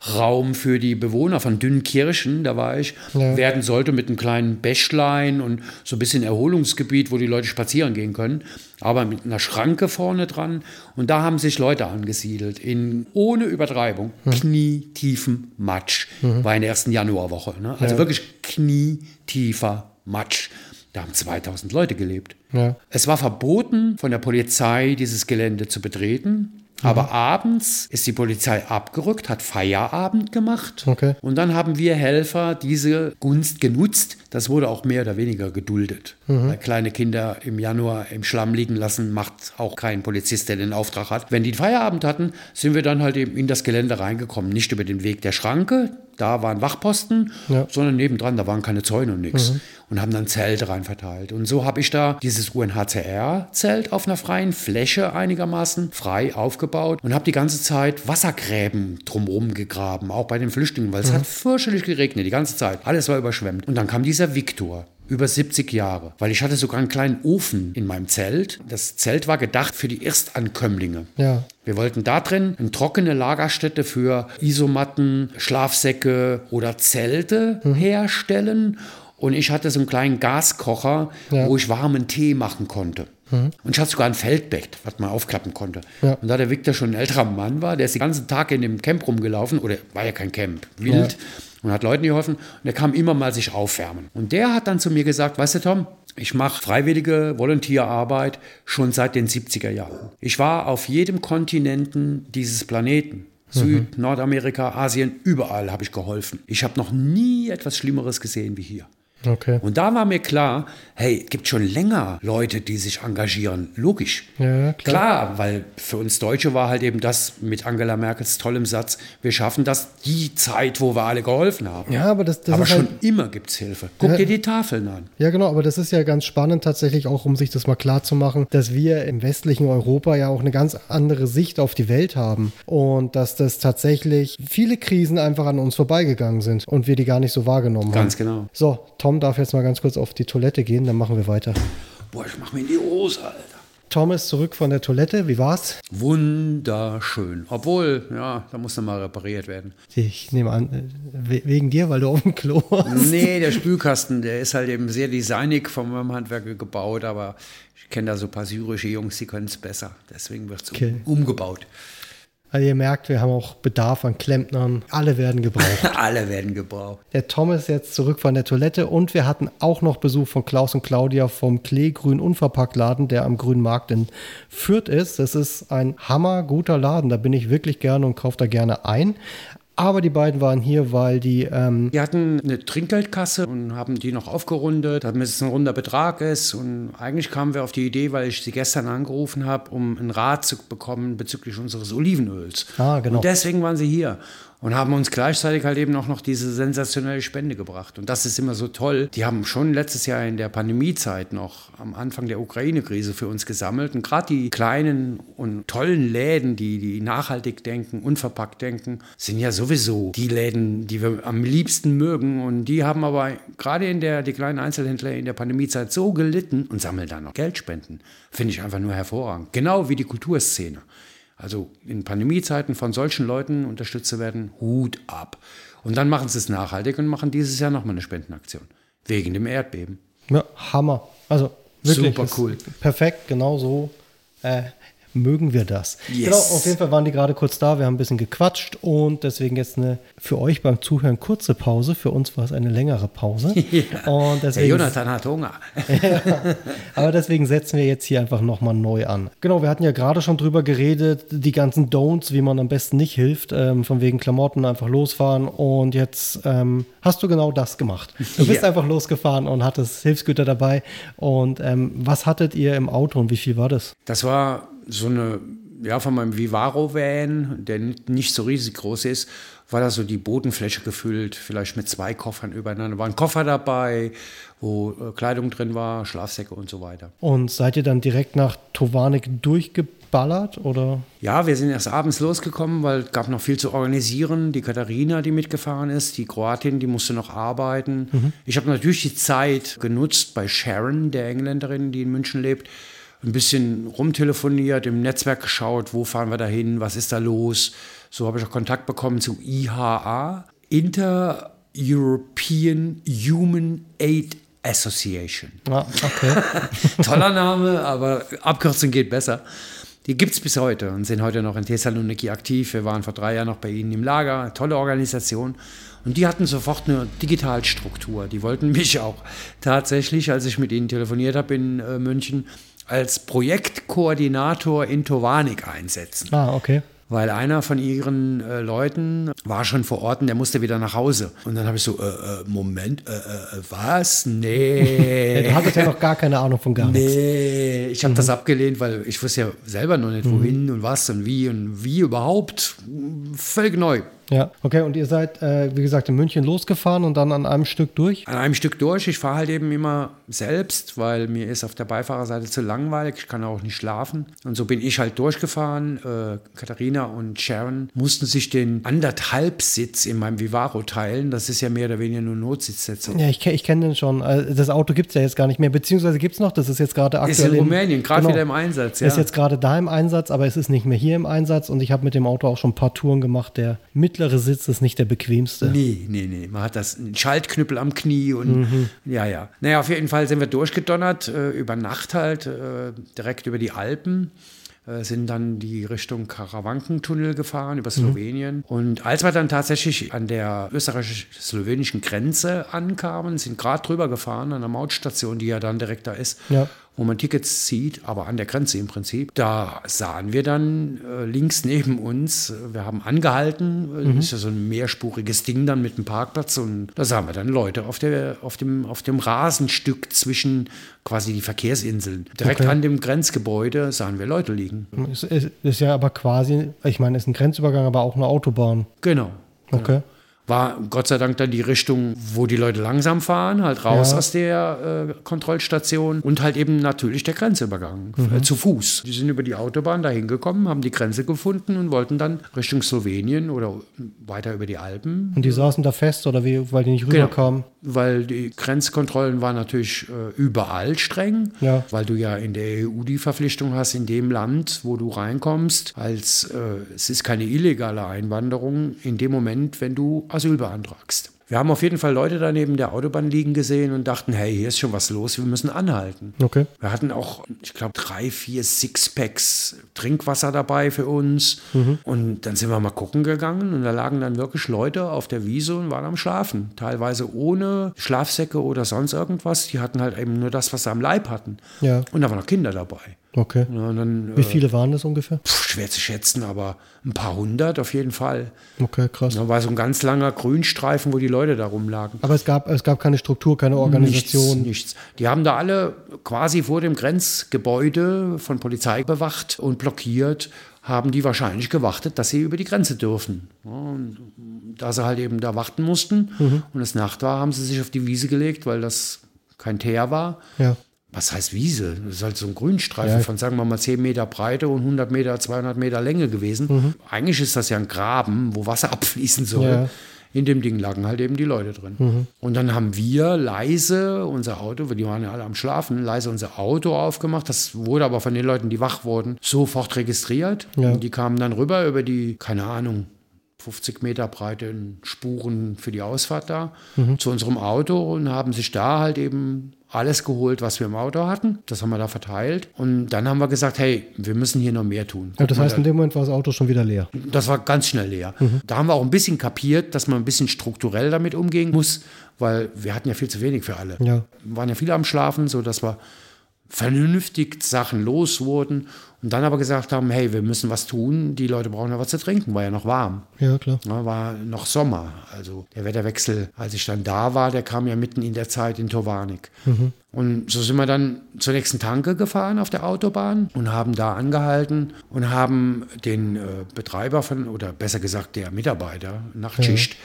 Ferien-Freizeit-Raum für die Bewohner von Dünnkirchen, da war ich, Ja. werden sollte mit einem kleinen Bächlein und so ein bisschen Erholungsgebiet, wo die Leute spazieren gehen können, aber mit einer Schranke vorne dran. Und da haben sich Leute angesiedelt, in ohne Übertreibung, knietiefen Matsch. War in der ersten Januarwoche. Ne? Also wirklich knietiefer Matsch. Da haben 2000 Leute gelebt. Ja. Es war verboten von der Polizei, dieses Gelände zu betreten. Aber abends ist die Polizei abgerückt, hat Feierabend gemacht. Okay. Und dann haben wir Helfer diese Gunst genutzt. Das wurde auch mehr oder weniger geduldet. Weil kleine Kinder im Januar im Schlamm liegen lassen, macht auch kein Polizist, der den Auftrag hat. Wenn die Feierabend hatten, sind wir dann halt eben in das Gelände reingekommen. Nicht über den Weg der Schranke, da waren Wachposten, Ja. sondern nebendran, da waren keine Zäune und nichts. Und haben dann Zelte rein verteilt. Und so habe ich da dieses UNHCR-Zelt auf einer freien Fläche einigermaßen frei aufgebaut und habe die ganze Zeit Wassergräben drumherum gegraben, auch bei den Flüchtlingen, weil es hat fürchterlich geregnet, die ganze Zeit. Alles war überschwemmt. Und dann kam dieser Viktor. Über 70 Jahre, weil ich hatte sogar einen kleinen Ofen in meinem Zelt. Das Zelt war gedacht für die Erstankömmlinge. Ja. Wir wollten da drin eine trockene Lagerstätte für Isomatten, Schlafsäcke oder Zelte herstellen. Und ich hatte so einen kleinen Gaskocher, Ja. wo ich warmen Tee machen konnte. Und ich hatte sogar ein Feldbett, was man aufklappen konnte. Ja. Und da der Victor schon ein älterer Mann war, der ist den ganzen Tag in dem Camp rumgelaufen, oder war ja kein Camp, wild, und hat Leuten geholfen. Und der kam immer mal sich aufwärmen. Und der hat dann zu mir gesagt, weißt du Tom, ich mache freiwillige Volontierarbeit schon seit den 70er Jahren. Ich war auf jedem Kontinenten dieses Planeten. Süd, Nordamerika, Asien, überall habe ich geholfen. Ich habe noch nie etwas Schlimmeres gesehen wie hier. Okay. Und da war mir klar, hey, es gibt schon länger Leute, die sich engagieren. Logisch. Ja, klar. Klar, weil für uns Deutsche war halt eben das mit Angela Merkels tollem Satz, wir schaffen das die Zeit, wo wir alle geholfen haben. Ja, aber das, das Aber schon halt, immer gibt es Hilfe. Guck Ja. dir die Tafeln an. Ja, genau, aber das ist ja ganz spannend tatsächlich auch, um sich das mal klar zu machen, dass wir im westlichen Europa ja auch eine ganz andere Sicht auf die Welt haben und dass das tatsächlich viele Krisen einfach an uns vorbeigegangen sind und wir die gar nicht so wahrgenommen Ganz haben. genau. So, Tom darf jetzt mal ganz kurz auf die Toilette gehen, dann machen wir weiter. Boah, ich mach mir in die Hose, Alter. Tom ist zurück von der Toilette, wie war's? Wunderschön. Obwohl, ja, da muss noch mal repariert werden. Ich nehme an, äh, we- wegen dir, weil du auf dem Klo warst. Nee, der Spülkasten, der ist halt eben sehr designig meinem Handwerker gebaut, aber ich kenne da so ein paar syrische Jungs, die können es besser. Deswegen wird es Okay. umgebaut. Also ihr merkt, wir haben auch Bedarf an Klempnern. Alle werden gebraucht. Alle werden gebraucht. Der Tom ist jetzt zurück von der Toilette und wir hatten auch noch Besuch von Klaus und Claudia vom Kleegrün Unverpacktladen, der am Grünen Markt in Fürth ist. Das ist ein hammerguter Laden, da bin ich wirklich gerne und kaufe da gerne ein. Aber die beiden waren hier, weil die, ähm, Die hatten eine Trinkgeldkasse und haben die noch aufgerundet, damit es ein runder Betrag ist. Und eigentlich kamen wir auf die Idee, weil ich sie gestern angerufen habe, um einen Rat zu bekommen bezüglich unseres Olivenöls. Ah, genau. Und deswegen waren sie hier und haben uns gleichzeitig halt eben auch noch diese sensationelle Spende gebracht. Und das ist immer so toll. Die haben schon letztes Jahr in der Pandemiezeit noch am Anfang der Ukraine-Krise für uns gesammelt. Und gerade die kleinen und tollen Läden, die, die nachhaltig denken, unverpackt denken, sind ja sowieso die Läden, die wir am liebsten mögen. Und die haben aber gerade in der, die kleinen Einzelhändler in der Pandemiezeit so gelitten und sammeln da noch Geldspenden. Finde ich einfach nur hervorragend. Genau wie die Kulturszene. Also in Pandemiezeiten von solchen Leuten unterstützt zu werden, Hut ab. Und dann machen sie es nachhaltig und machen dieses Jahr nochmal eine Spendenaktion. Wegen dem Erdbeben. ja, Hammer. Also wirklich. Super cool. Perfekt, genau so. Äh, mögen wir das. Yes. Genau, auf jeden Fall waren die gerade kurz da. Wir haben ein bisschen gequatscht und deswegen jetzt eine für euch beim Zuhören kurze Pause. Für uns war es eine längere Pause. Und Der deswegen, Jonathan hat Hunger. aber deswegen setzen wir jetzt hier einfach nochmal neu an. Genau, wir hatten ja gerade schon drüber geredet, die ganzen Don'ts, wie man am besten nicht hilft, ähm, von wegen Klamotten einfach losfahren. Und jetzt ähm, hast du genau das gemacht. Du bist Ja. einfach losgefahren und hattest Hilfsgüter dabei. Und ähm, was hattet ihr im Auto und wie viel war das? Das war so eine, ja, von meinem Vivaro-Van, der nicht so riesig groß ist, war da so die Bodenfläche gefüllt, vielleicht mit zwei Koffern übereinander. War ein Koffer dabei, wo äh, Kleidung drin war, Schlafsäcke und so weiter. Und seid ihr dann direkt nach Tovanik durchgeballert oder? Ja, wir sind erst abends losgekommen, weil es gab noch viel zu organisieren. Die Katharina, die mitgefahren ist, die Kroatin, die musste noch arbeiten. Ich habe natürlich die Zeit genutzt bei Sharon, der Engländerin, die in München lebt, ein bisschen rumtelefoniert, im Netzwerk geschaut, wo fahren wir da hin, was ist da los. So habe ich auch Kontakt bekommen zu IHA, Inter-European Human Aid Association. Ah, okay. Toller Name, aber Abkürzung geht besser. Die gibt es bis heute und sind heute noch in Thessaloniki aktiv. Wir waren vor drei Jahren noch bei ihnen im Lager. Tolle Organisation. Und die hatten sofort eine Digitalstruktur. Die wollten mich auch tatsächlich, als ich mit ihnen telefoniert habe in äh, München, als Projektkoordinator in Tovanik einsetzen. ah, okay. Weil einer von ihren äh, Leuten war schon vor Ort und der musste wieder nach Hause. Und dann habe ich so, äh, äh, Moment, äh, äh, was? Ja, Nee. du hattest ja noch gar keine Ahnung von gar nichts. Nee, ich habe das abgelehnt, weil ich wusste ja selber noch nicht, wohin und was und wie und wie überhaupt. Völlig neu. Ja, okay. Und ihr seid, äh, wie gesagt, in München losgefahren und dann an einem Stück durch? An einem Stück durch. Ich fahre halt eben immer selbst, weil mir ist auf der Beifahrerseite zu langweilig. Ich kann auch nicht schlafen. Und so bin ich halt durchgefahren. Äh, Katharina und Sharon mussten sich den anderthalb-Sitz in meinem Vivaro teilen. Das ist ja mehr oder weniger nur Notsitzsätze. Ja, ich, ich kenne den schon. Äh, Das Auto gibt es ja jetzt gar nicht mehr, beziehungsweise gibt es noch, das ist jetzt gerade aktuell. Ist in Rumänien, gerade genau. wieder im Einsatz. Ja. Ist jetzt gerade da im Einsatz, aber es ist nicht mehr hier im Einsatz und ich habe mit dem Auto auch schon ein paar Touren gemacht. Der mittlere Sitz ist nicht der bequemste. Nee, nee, nee. Man hat das einen Schaltknüppel am Knie und ja, ja. Naja, auf jeden Fall sind wir durchgedonnert, äh, über Nacht halt, äh, direkt über die Alpen. Äh, sind dann die Richtung Karawankentunnel gefahren über Slowenien. Und als wir dann tatsächlich an der österreichisch-slowenischen Grenze ankamen, sind gerade drüber gefahren an der Mautstation, die ja dann direkt da ist. Ja. Wo man Tickets zieht, aber an der Grenze im Prinzip. Da sahen wir dann äh, links neben uns, äh, wir haben angehalten, mhm. ist ja so ein mehrspuriges Ding dann mit einem Parkplatz und da sahen wir dann Leute auf, der, auf, dem, auf dem Rasenstück zwischen quasi die Verkehrsinseln. Direkt okay. an dem Grenzgebäude sahen wir Leute liegen. Es ist, ist ja aber quasi, ich meine, es ist ein Grenzübergang, aber auch eine Autobahn. Genau. Okay. Genau war Gott sei Dank dann die Richtung, wo die Leute langsam fahren, halt raus ja. aus der äh, Kontrollstation und halt eben natürlich der Grenzübergang mhm. äh, zu Fuß. Die sind über die Autobahn dahin gekommen, haben die Grenze gefunden und wollten dann Richtung Slowenien oder weiter über die Alpen. Und die saßen da fest oder wie, weil die nicht genau. rüberkamen? Genau, weil die Grenzkontrollen waren natürlich äh, überall streng, ja. weil du ja in der EU die Verpflichtung hast, in dem Land, wo du reinkommst, als äh, es ist keine illegale Einwanderung, in dem Moment, wenn du Asyl beantragst. Wir haben auf jeden Fall Leute da neben der Autobahn liegen gesehen und dachten, hey, hier ist schon was los, wir müssen anhalten. Okay. Wir hatten auch, ich glaube, drei, vier Sixpacks Trinkwasser dabei für uns. Mhm. Und dann sind wir mal gucken gegangen und da lagen dann wirklich Leute auf der Wiese und waren am Schlafen. Teilweise ohne Schlafsäcke oder sonst irgendwas. Die hatten halt eben nur das, was sie am Leib hatten. Ja. Und da waren noch Kinder dabei. Okay. Dann, Wie viele waren das ungefähr? Pf, schwer zu schätzen, aber ein paar hundert auf jeden Fall. Okay, krass. Da war so ein ganz langer Grünstreifen, wo die Leute da rumlagen. Aber es gab, es gab keine Struktur, keine Organisation. Nichts, nichts. Die haben da alle quasi vor dem Grenzgebäude von Polizei bewacht und blockiert, haben die wahrscheinlich gewartet, dass sie über die Grenze dürfen. Und da sie halt eben da warten mussten mhm. und es Nacht war, haben sie sich auf die Wiese gelegt, weil das kein Teer war. Ja was heißt Wiese? Das ist halt so ein Grünstreifen ja. von, sagen wir mal, 10 Meter Breite und 100 Meter, 200 Meter Länge gewesen. Mhm. Eigentlich ist das ja ein Graben, wo Wasser abfließen soll. Ja. In dem Ding lagen halt eben die Leute drin. Mhm. Und dann haben wir leise unser Auto, die waren ja alle am Schlafen, leise unser Auto aufgemacht. Das wurde aber von den Leuten, die wach wurden, sofort registriert. Ja. Und die kamen dann rüber über die, keine Ahnung, 50 Meter breiten Spuren für die Ausfahrt da mhm. zu unserem Auto und haben sich da halt eben alles geholt, was wir im Auto hatten. Das haben wir da verteilt. Und dann haben wir gesagt, hey, wir müssen hier noch mehr tun. Ja, das heißt, in dem Moment war das Auto schon wieder leer. Das war ganz schnell leer. Mhm. Da haben wir auch ein bisschen kapiert, dass man ein bisschen strukturell damit umgehen muss, weil wir hatten ja viel zu wenig für alle. Ja. Wir waren ja viele am Schlafen, sodass wir vernünftig Sachen los wurden und dann aber gesagt haben, hey, wir müssen was tun, die Leute brauchen ja was zu trinken, war ja noch warm. Ja, klar. Ja, war noch Sommer. Also der Wetterwechsel, als ich dann da war, der kam ja mitten in der Zeit in Tovarnik. Mhm. Und so sind wir dann zur nächsten Tanke gefahren auf der Autobahn und haben da angehalten und haben den äh, Betreiber von, oder besser gesagt der Mitarbeiter, Nachtschicht,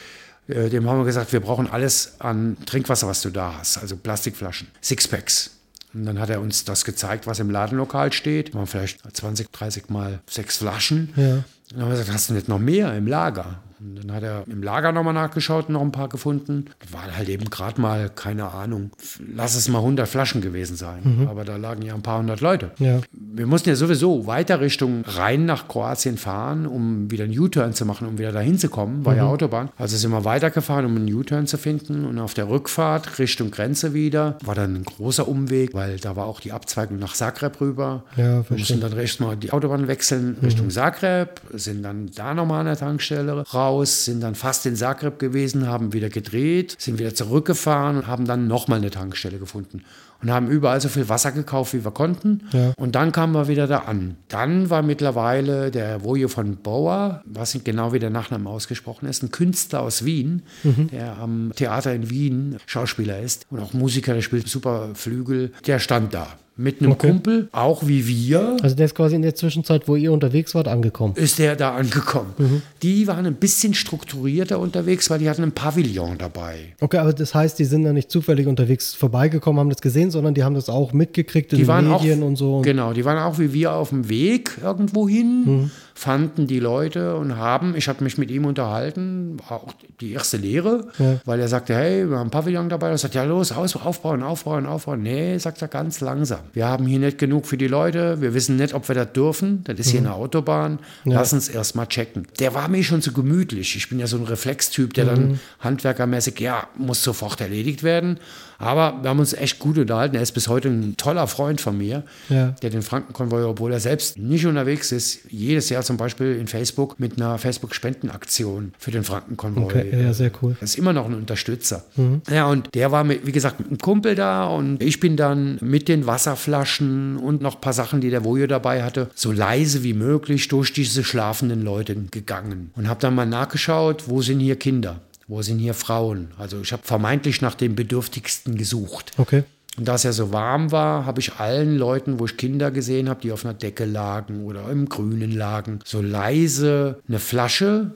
ja. äh, dem haben wir gesagt, wir brauchen alles an Trinkwasser, was du da hast, also Plastikflaschen, Sixpacks. Und dann hat er uns das gezeigt, was im Ladenlokal steht. Waren vielleicht 20, 30 mal sechs Flaschen. Ja. Dann haben wir gesagt, hast du nicht noch mehr im Lager? Und dann hat er im Lager nochmal nachgeschaut und noch ein paar gefunden. Das waren halt eben gerade mal, keine Ahnung, lass es mal 100 Flaschen gewesen sein. Mhm. Aber da lagen ja ein paar hundert Leute. Ja. Wir mussten ja sowieso weiter Richtung Rhein nach Kroatien fahren, um wieder einen U-Turn zu machen, um wieder dahin zu kommen. War mhm. ja Autobahn. Also sind wir weitergefahren, um einen U-Turn zu finden. Und auf der Rückfahrt Richtung Grenze wieder war dann ein großer Umweg, weil da war auch die Abzweigung nach Zagreb rüber. Ja, wir mussten dann recht mal die Autobahn wechseln Richtung mhm. Zagreb, sind dann da nochmal an der Tankstelle raus raus, sind dann fast in Zagreb gewesen, haben wieder gedreht, sind wieder zurückgefahren und haben dann nochmal eine Tankstelle gefunden und haben überall so viel Wasser gekauft, wie wir konnten. Ja. Und dann kamen wir wieder da an. Dann war mittlerweile der Wojo von Bauer, was nicht genau wie der Nachname ausgesprochen ist, ein Künstler aus Wien, mhm. der am Theater in Wien Schauspieler ist und auch Musiker, der spielt super Flügel. Der stand da mit einem okay. Kumpel, auch wie wir. Also der ist quasi in der Zwischenzeit, wo ihr unterwegs wart, angekommen. Ist der da angekommen. Mhm. Die waren ein bisschen strukturierter unterwegs, weil die hatten ein Pavillon dabei. Okay, aber das heißt, die sind da nicht zufällig unterwegs vorbeigekommen, haben das gesehen, sondern die haben das auch mitgekriegt in die den Medien auch, und so. Genau, die waren auch wie wir auf dem Weg irgendwo hin. Mhm fanden die Leute und haben, ich habe mich mit ihm unterhalten, auch die erste Lehre, ja. weil er sagte, hey, wir haben ein Pavillon dabei. Er sagt, ja los, aus, aufbauen, aufbauen, aufbauen. Nee, sagt er ganz langsam. Wir haben hier nicht genug für die Leute, wir wissen nicht, ob wir das dürfen. Das ist mhm. hier eine Autobahn. Ja. Lass uns erst mal checken. Der war mir schon zu gemütlich. Ich bin ja so ein Reflextyp, der mhm. dann handwerkermäßig, ja, muss sofort erledigt werden. Aber wir haben uns echt gut unterhalten. Er ist bis heute ein toller Freund von mir, Ja. der den Frankenkonvoi, obwohl er selbst nicht unterwegs ist, jedes Jahr zum Beispiel in Facebook mit einer Facebook-Spendenaktion für den Frankenkonvoi. Okay, ja, sehr cool. Das ist immer noch ein Unterstützer. Ja, und der war, mit, wie gesagt, mit einem Kumpel da und ich bin dann mit den Wasserflaschen und noch ein paar Sachen, die der Vojo dabei hatte, so leise wie möglich durch diese schlafenden Leute gegangen und habe dann mal nachgeschaut, wo sind hier Kinder, wo sind hier Frauen. Also ich habe vermeintlich nach den Bedürftigsten gesucht. Okay. Und da es ja so warm war, habe ich allen Leuten, wo ich Kinder gesehen habe, die auf einer Decke lagen oder im Grünen lagen, so leise eine Flasche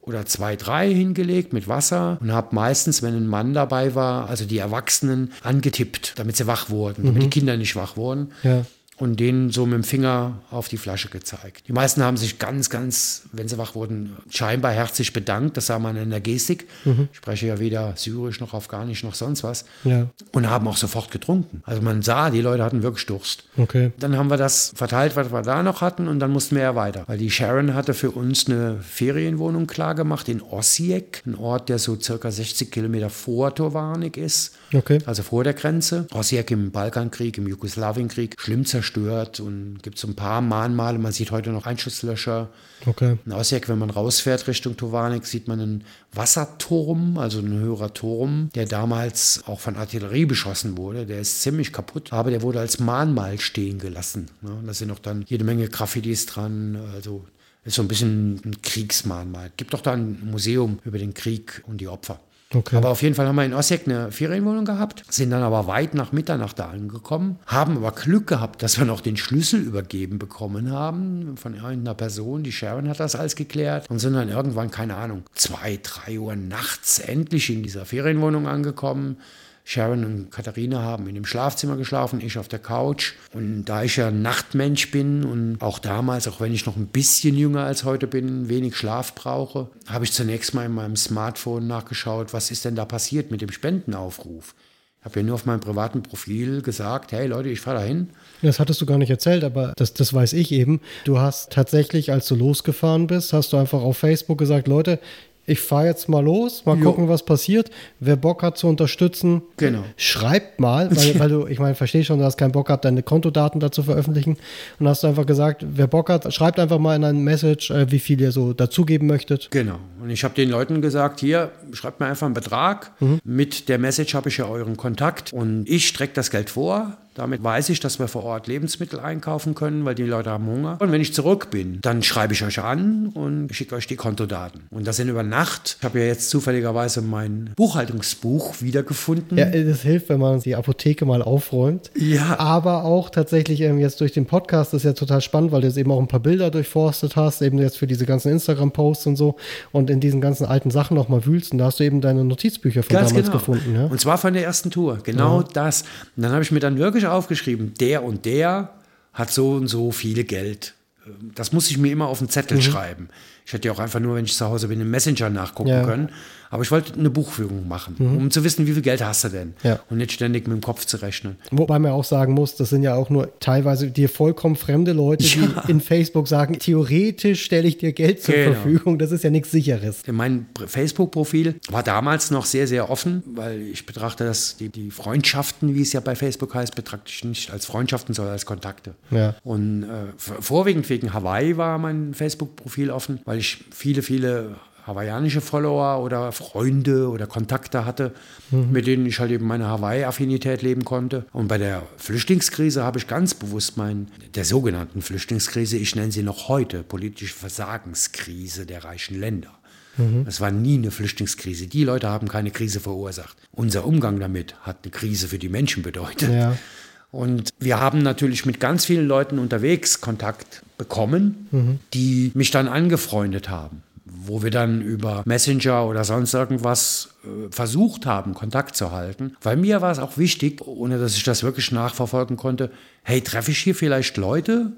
oder zwei, drei hingelegt mit Wasser und habe meistens, wenn ein Mann dabei war, also die Erwachsenen angetippt, damit sie wach wurden, damit die Kinder nicht wach wurden. Ja. Und denen so mit dem Finger auf die Flasche gezeigt. Die meisten haben sich ganz, ganz, wenn sie wach wurden, scheinbar herzlich bedankt. Das sah man in der Gestik. Ich spreche ja weder Syrisch noch Afghanisch noch sonst was Ja. und haben auch sofort getrunken. Also man sah, die Leute hatten wirklich Durst. Okay. Dann haben wir das verteilt, was wir da noch hatten und dann mussten wir ja weiter. Weil die Sharon hatte für uns eine Ferienwohnung klargemacht in Osijek, ein Ort, der so circa 60 Kilometer vor Tovarnik ist. Okay. Also vor der Grenze. Osijek im Balkankrieg, im Jugoslawienkrieg, schlimm zerstört und gibt so ein paar Mahnmale. Man sieht heute noch Einschusslöscher. Okay. In Osijek, wenn man rausfährt Richtung Tovarnik, sieht man einen Wasserturm, also ein höherer Turm, der damals auch von Artillerie beschossen wurde. Der ist ziemlich kaputt, aber der wurde als Mahnmal stehen gelassen. Ne? Da sind auch dann jede Menge Graffitis dran. Also ist so ein bisschen ein Kriegsmahnmal. Gibt doch da ein Museum über den Krieg und die Opfer. Okay. Aber auf jeden Fall haben wir in Osijek eine Ferienwohnung gehabt, sind dann aber weit nach Mitternacht da angekommen, haben aber Glück gehabt, dass wir noch den Schlüssel übergeben bekommen haben von irgendeiner Person. Die Sharon hat das alles geklärt und sind dann irgendwann, keine Ahnung, zwei, drei Uhr nachts endlich in dieser Ferienwohnung angekommen. Sharon und Katharina haben in dem Schlafzimmer geschlafen, ich auf der Couch. Und da ich ja Nachtmensch bin und auch damals, auch wenn ich noch ein bisschen jünger als heute bin, wenig Schlaf brauche, habe ich zunächst mal in meinem Smartphone nachgeschaut, was ist denn da passiert mit dem Spendenaufruf. Ich habe ja nur auf meinem privaten Profil gesagt, hey Leute, ich fahre dahin. Das hattest du gar nicht erzählt, aber das, das weiß ich eben. Du hast tatsächlich, als du losgefahren bist, hast du einfach auf Facebook gesagt, Leute, ich fahre jetzt mal los, mal Jo. gucken, was passiert. Wer Bock hat zu unterstützen, Genau. schreibt mal, weil, weil du, ich meine, verstehe schon, du hast keinen Bock gehabt, deine Kontodaten dazu veröffentlichen. Und hast du einfach gesagt, wer Bock hat, schreibt einfach mal in ein Message, äh, wie viel ihr so dazugeben möchtet. Genau. Und ich habe den Leuten gesagt, hier, schreibt mir einfach einen Betrag. Mit der Message habe ich ja euren Kontakt und ich strecke das Geld vor. Damit weiß ich, dass wir vor Ort Lebensmittel einkaufen können, weil die Leute haben Hunger. Und wenn ich zurück bin, dann schreibe ich euch an und schicke euch die Kontodaten. Und das sind über Nacht. Ich habe ja jetzt zufälligerweise mein Buchhaltungsbuch wiedergefunden. Ja, das hilft, wenn man die Apotheke mal aufräumt. Ja. Aber auch tatsächlich ähm, jetzt durch den Podcast das ist ja total spannend, weil du jetzt eben auch ein paar Bilder durchforstet hast, eben jetzt für diese ganzen Instagram-Posts und so und in diesen ganzen alten Sachen nochmal wühlst und da hast du eben deine Notizbücher von Ganz damals genau. gefunden. Ja? Und zwar von der ersten Tour. Genau das. Und dann habe ich mir dann wirklich aufgeschrieben, der und der hat so und so viel Geld. Das muss ich mir immer auf den Mhm. Zettel schreiben. Ich hätte ja auch einfach nur, wenn ich zu Hause bin, im Messenger nachgucken Ja. Mhm. können. Aber ich wollte eine Buchführung machen, um zu wissen, wie viel Geld hast du denn? Ja. Und nicht ständig mit dem Kopf zu rechnen. Wobei man auch sagen muss, das sind ja auch nur teilweise dir vollkommen fremde Leute, die in Facebook sagen, theoretisch stelle ich dir Geld zur Genau. Verfügung. Das ist ja nichts Sicheres. Mein Facebook-Profil war damals noch sehr, sehr offen, weil ich betrachte das, die, die Freundschaften, wie es ja bei Facebook heißt, betrachte ich nicht als Freundschaften, sondern als Kontakte. Ja. Und äh, vorwiegend wegen Hawaii war mein Facebook-Profil offen, weil ich viele, viele hawaiianische Follower oder Freunde oder Kontakte hatte, mit denen ich halt eben meine Hawaii-Affinität leben konnte. Und bei der Flüchtlingskrise habe ich ganz bewusst mein, der sogenannten Flüchtlingskrise, ich nenne sie noch heute politische Versagenskrise der reichen Länder. Es war nie eine Flüchtlingskrise. Die Leute haben keine Krise verursacht. Unser Umgang damit hat eine Krise für die Menschen bedeutet. Ja. Und wir haben natürlich mit ganz vielen Leuten unterwegs Kontakt bekommen, die mich dann angefreundet haben, wo wir dann über Messenger oder sonst irgendwas äh, versucht haben, Kontakt zu halten. Weil mir war es auch wichtig, ohne dass ich das wirklich nachverfolgen konnte, hey, treffe ich hier vielleicht Leute,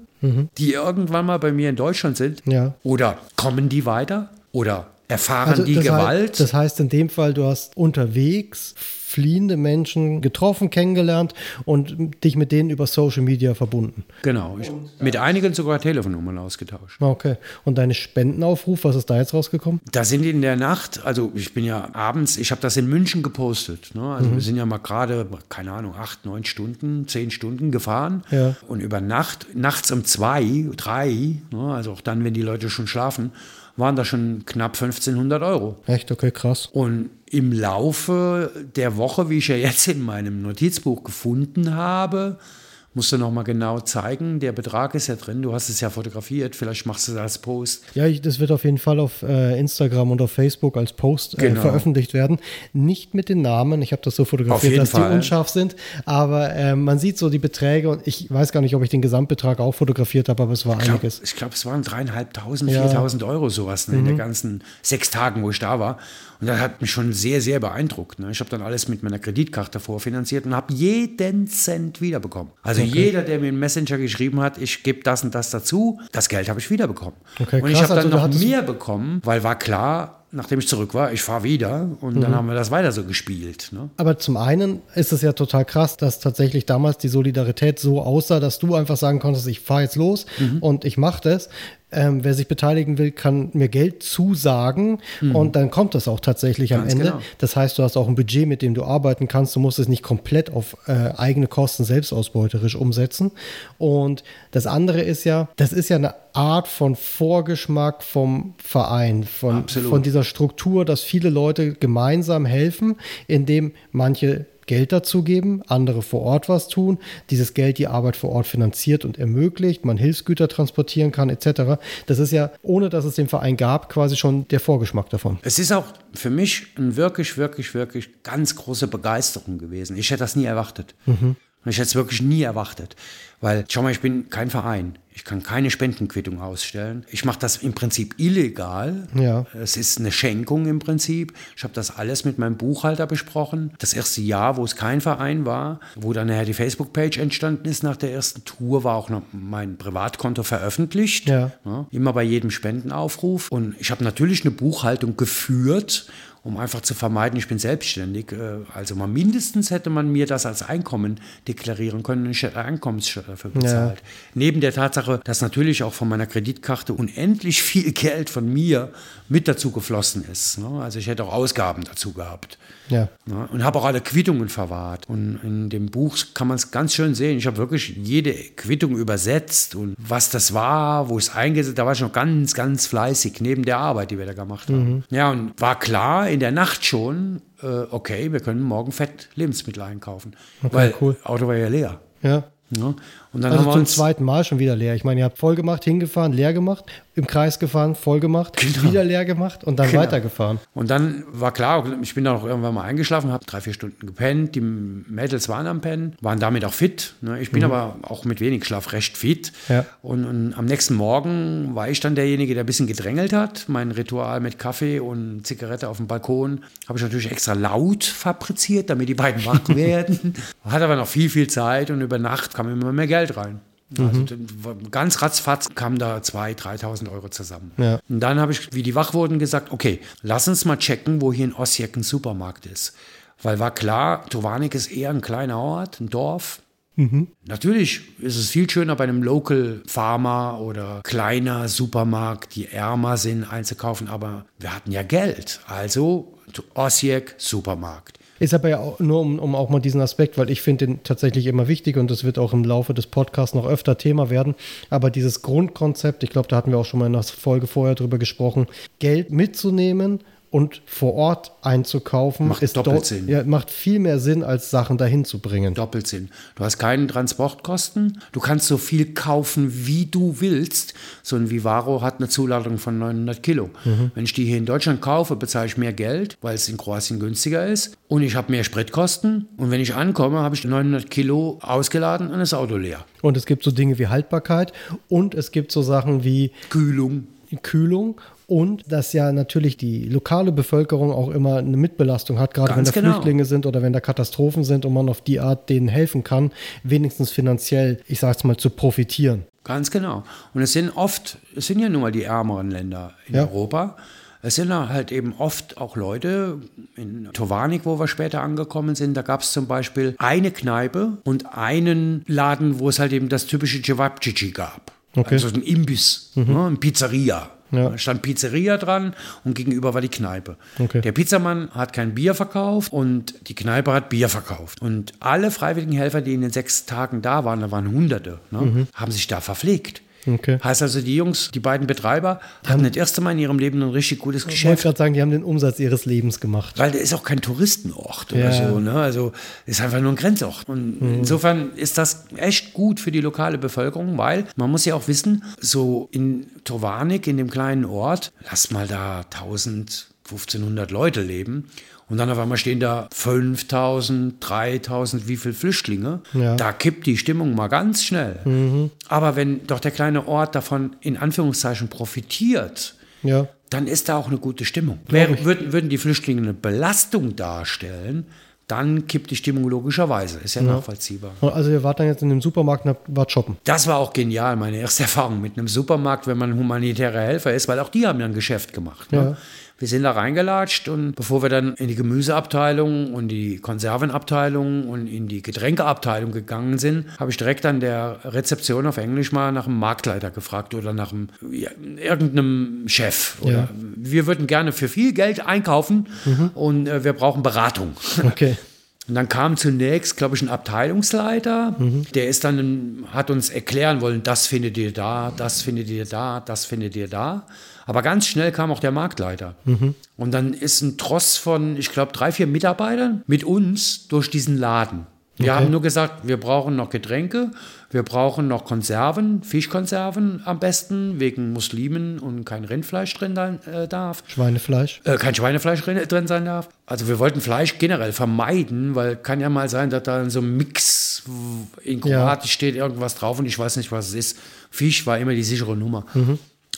die irgendwann mal bei mir in Deutschland sind? Ja. Oder kommen die weiter? Oder erfahren die das Gewalt? Heißt, das heißt in dem Fall, du hast unterwegs fliehende Menschen getroffen, kennengelernt und dich mit denen über Social Media verbunden. Genau. Ich, mit einigen sogar Telefonnummern ausgetauscht. Okay. Und deine Spendenaufruf, was ist da jetzt rausgekommen? Da sind in der Nacht, also ich bin ja abends, ich habe das in München gepostet. Ne? Also mhm. wir sind ja mal gerade, keine Ahnung, acht, neun Stunden, zehn Stunden gefahren. Ja. Und über Nacht, nachts um zwei, drei, ne? also auch dann, wenn die Leute schon schlafen, waren da schon knapp 1500 Euro. Echt? Okay, krass. Und im Laufe der Woche, wie ich ja jetzt in meinem Notizbuch gefunden habe, musst du noch mal genau zeigen. Der Betrag ist ja drin. Du hast es ja fotografiert. Vielleicht machst du das als Post. Ja, ich, das wird auf jeden Fall auf äh, Instagram und auf Facebook als Post äh, genau. veröffentlicht werden. Nicht mit den Namen. Ich habe das so fotografiert, dass Fall. die unscharf sind. Aber äh, man sieht so die Beträge und ich weiß gar nicht, ob ich den Gesamtbetrag auch fotografiert habe, aber es war ich glaub, einiges. Ich glaube, es waren dreieinhalbtausend, ja. 4.000 Euro sowas ne, mhm. in den ganzen sechs Tagen, wo ich da war. Und das hat mich schon sehr, sehr beeindruckt. Ne? Ich habe dann alles mit meiner Kreditkarte vorfinanziert und habe jeden Cent wiederbekommen. Also okay. jeder, der mir einen Messenger geschrieben hat, ich gebe das und das dazu, das Geld habe ich wiederbekommen. Okay, und ich habe dann also noch mehr bekommen, weil war klar, nachdem ich zurück war, ich fahre wieder und mhm. dann haben wir das weiter so gespielt. Ne? Aber zum einen ist es ja total krass, dass tatsächlich damals die Solidarität so aussah, dass du einfach sagen konntest, ich fahre jetzt los mhm. und ich mache das. Ähm, wer sich beteiligen will, kann mir Geld zusagen mhm. und dann kommt das auch tatsächlich Ganz am Ende. Genau. Das heißt, du hast auch ein Budget, mit dem du arbeiten kannst. Du musst es nicht komplett auf äh, eigene Kosten selbstausbeuterisch umsetzen. Und das andere ist ja, das ist ja eine Art von Vorgeschmack vom Verein, von, von dieser Struktur, dass viele Leute gemeinsam helfen, indem manche Geld dazugeben, andere vor Ort was tun, dieses Geld die Arbeit vor Ort finanziert und ermöglicht, man Hilfsgüter transportieren kann etc. Das ist ja, ohne dass es den Verein gab, quasi schon der Vorgeschmack davon. Es ist auch für mich eine wirklich, wirklich, wirklich ganz große Begeisterung gewesen. Ich hätte das nie erwartet. Mhm. Und ich hätte es wirklich nie erwartet. Weil, schau mal, ich bin kein Verein. Ich kann keine Spendenquittung ausstellen. Ich mache das im Prinzip illegal. Ja. Es ist eine Schenkung im Prinzip. Ich habe das alles mit meinem Buchhalter besprochen. Das erste Jahr, wo es kein Verein war, wo dann nachher die Facebook-Page entstanden ist nach der ersten Tour, war auch noch mein Privatkonto veröffentlicht. Ja. Ja, immer bei jedem Spendenaufruf. Und ich habe natürlich eine Buchhaltung geführt um einfach zu vermeiden, ich bin selbstständig. Äh, also mal mindestens hätte man mir das als Einkommen deklarieren können und ich hätte Einkommenssteuer dafür bezahlt. Ja. Neben der Tatsache, dass natürlich auch von meiner Kreditkarte unendlich viel Geld von mir mit dazu geflossen ist. Ne? Also ich hätte auch Ausgaben dazu gehabt. Ja. Ne? Und habe auch alle Quittungen verwahrt. Und in dem Buch kann man es ganz schön sehen. Ich habe wirklich jede Quittung übersetzt und was das war, wo es eingesetzt, da war ich noch ganz, ganz fleißig neben der Arbeit, die wir da gemacht haben. Mhm. Ja, und war klar in der Nacht schon, äh, okay, wir können morgen Fett Lebensmittel einkaufen. Okay, weil cool. Auto war ja leer. Ja. Ja, und dann also haben wir zum zweiten Mal schon wieder leer. Ich meine, ihr habt voll gemacht, hingefahren, leer gemacht, im Kreis gefahren, voll gemacht, genau. wieder leer gemacht und dann genau. weitergefahren. Und dann war klar, ich bin dann auch irgendwann mal eingeschlafen, habe drei, vier Stunden gepennt. Die Mädels waren am Pennen, waren damit auch fit. Ne? Ich bin mhm. aber auch mit wenig Schlaf recht fit. Ja. Und, und, am nächsten Morgen war ich dann derjenige, der ein bisschen gedrängelt hat. Mein Ritual mit Kaffee und Zigarette auf dem Balkon habe ich natürlich extra laut fabriziert, damit die beiden wach werden. Hat aber noch viel, viel Zeit und über Nacht kam immer mehr Geld rein. Also mhm. ganz ratzfatz kamen da 2.000, 3.000 Euro zusammen. Ja. Und dann habe ich, wie die wach wurden, gesagt, okay, lass uns mal checken, wo hier in Osijek ein Supermarkt ist. Weil war klar, Towanik ist eher ein kleiner Ort, ein Dorf. Mhm. Natürlich ist es viel schöner bei einem Local Farmer oder kleiner Supermarkt, die ärmer sind, einzukaufen, aber wir hatten ja Geld. Also Osijek, Supermarkt. Ist aber ja auch nur, um, um auch mal diesen Aspekt, weil ich finde den tatsächlich immer wichtig und das wird auch im Laufe des Podcasts noch öfter Thema werden. Aber dieses Grundkonzept, ich glaube, da hatten wir auch schon mal in der Folge vorher drüber gesprochen, Geld mitzunehmen und vor Ort einzukaufen macht doppelt Sinn. Ja, macht viel mehr Sinn, als Sachen dahin zu bringen. Doppelt Sinn. Du hast keinen Transportkosten. Du kannst so viel kaufen, wie du willst. So ein Vivaro hat eine Zuladung von 900 Kilo. Mhm. Wenn ich die hier in Deutschland kaufe, bezahle ich mehr Geld, weil es in Kroatien günstiger ist. Und ich habe mehr Spritkosten. Und wenn ich ankomme, habe ich 900 Kilo ausgeladen und das Auto leer. Und es gibt so Dinge wie Haltbarkeit und es gibt so Sachen wie Kühlung. Kühlung und dass ja natürlich die lokale Bevölkerung auch immer eine Mitbelastung hat, gerade Ganz wenn da genau. Flüchtlinge sind oder wenn da Katastrophen sind und man auf die Art denen helfen kann, wenigstens finanziell, ich sag's mal, zu profitieren. Ganz genau. Und es sind oft, es sind ja nun mal die ärmeren Länder in ja. Europa. Es sind halt eben oft auch Leute, in Towanik, wo wir später angekommen sind, da gab es zum Beispiel eine Kneipe und einen Laden, wo es halt eben das typische Cevapcici gab. Okay. Also ein Imbiss, Mhm. ne, ein Pizzeria. Ja. Da stand Pizzeria dran und gegenüber war die Kneipe. Okay. Der Pizzamann hat kein Bier verkauft und die Kneipe hat Bier verkauft. Und alle freiwilligen Helfer, die in den sechs Tagen da waren, da waren Hunderte, ne, Mhm. haben sich da verpflegt. Okay. Heißt also, die Jungs, die beiden Betreiber, hatten das erste Mal in ihrem Leben ein richtig gutes Ich wollte Geschäft. gerade sagen, die haben den Umsatz ihres Lebens gemacht. Weil der ist auch kein Touristenort oder Ja. so. Ne? Also ist einfach nur ein Grenzort. Und Mhm. insofern ist das echt gut für die lokale Bevölkerung, weil man muss ja auch wissen, so in Towanik, in dem kleinen Ort, lass mal da 1000, 1500 Leute leben. Und dann auf einmal stehen da 5000, 3000, wie viele Flüchtlinge. Ja. Da kippt die Stimmung mal ganz schnell. Aber wenn doch der kleine Ort davon in Anführungszeichen profitiert, Ja. dann ist da auch eine gute Stimmung. Wäre, würden, würden die Flüchtlinge eine Belastung darstellen, dann kippt die Stimmung logischerweise. Ist ja, nachvollziehbar. Also ihr wart dann jetzt in dem Supermarkt und wart shoppen. Das war auch genial, meine erste Erfahrung mit einem Supermarkt, wenn man humanitärer Helfer ist, weil auch die haben ja ein Geschäft gemacht. Ne? Ja. Wir sind da reingelatscht und bevor wir dann in die Gemüseabteilung und die Konservenabteilung und in die Getränkeabteilung gegangen sind, habe ich direkt an der Rezeption auf Englisch mal nach einem Marktleiter gefragt oder nach einem, ja, irgendeinem Chef. Ja. Wir würden gerne für viel Geld einkaufen und äh, wir brauchen Beratung. Okay. Und dann kam zunächst, glaube ich, ein Abteilungsleiter, der ist dann, hat uns erklären wollen, das findet ihr da, das findet ihr da, das findet ihr da. Aber ganz schnell kam auch der Marktleiter. Und dann ist ein Tross von, ich glaube, drei, vier Mitarbeitern mit uns durch diesen Laden. Wir Okay. haben nur gesagt, wir brauchen noch Getränke, wir brauchen noch Konserven, Fischkonserven am besten, wegen Muslimen und kein Rindfleisch drin sein, äh, darf Schweinefleisch. äh, kein Schweinefleisch drin, sein darf. Also wir wollten Fleisch generell vermeiden, weil kann ja mal sein, dass da in so einem Mix in Ja. Kroatisch steht irgendwas drauf und ich weiß nicht, was es ist. Fisch war immer die sichere Nummer.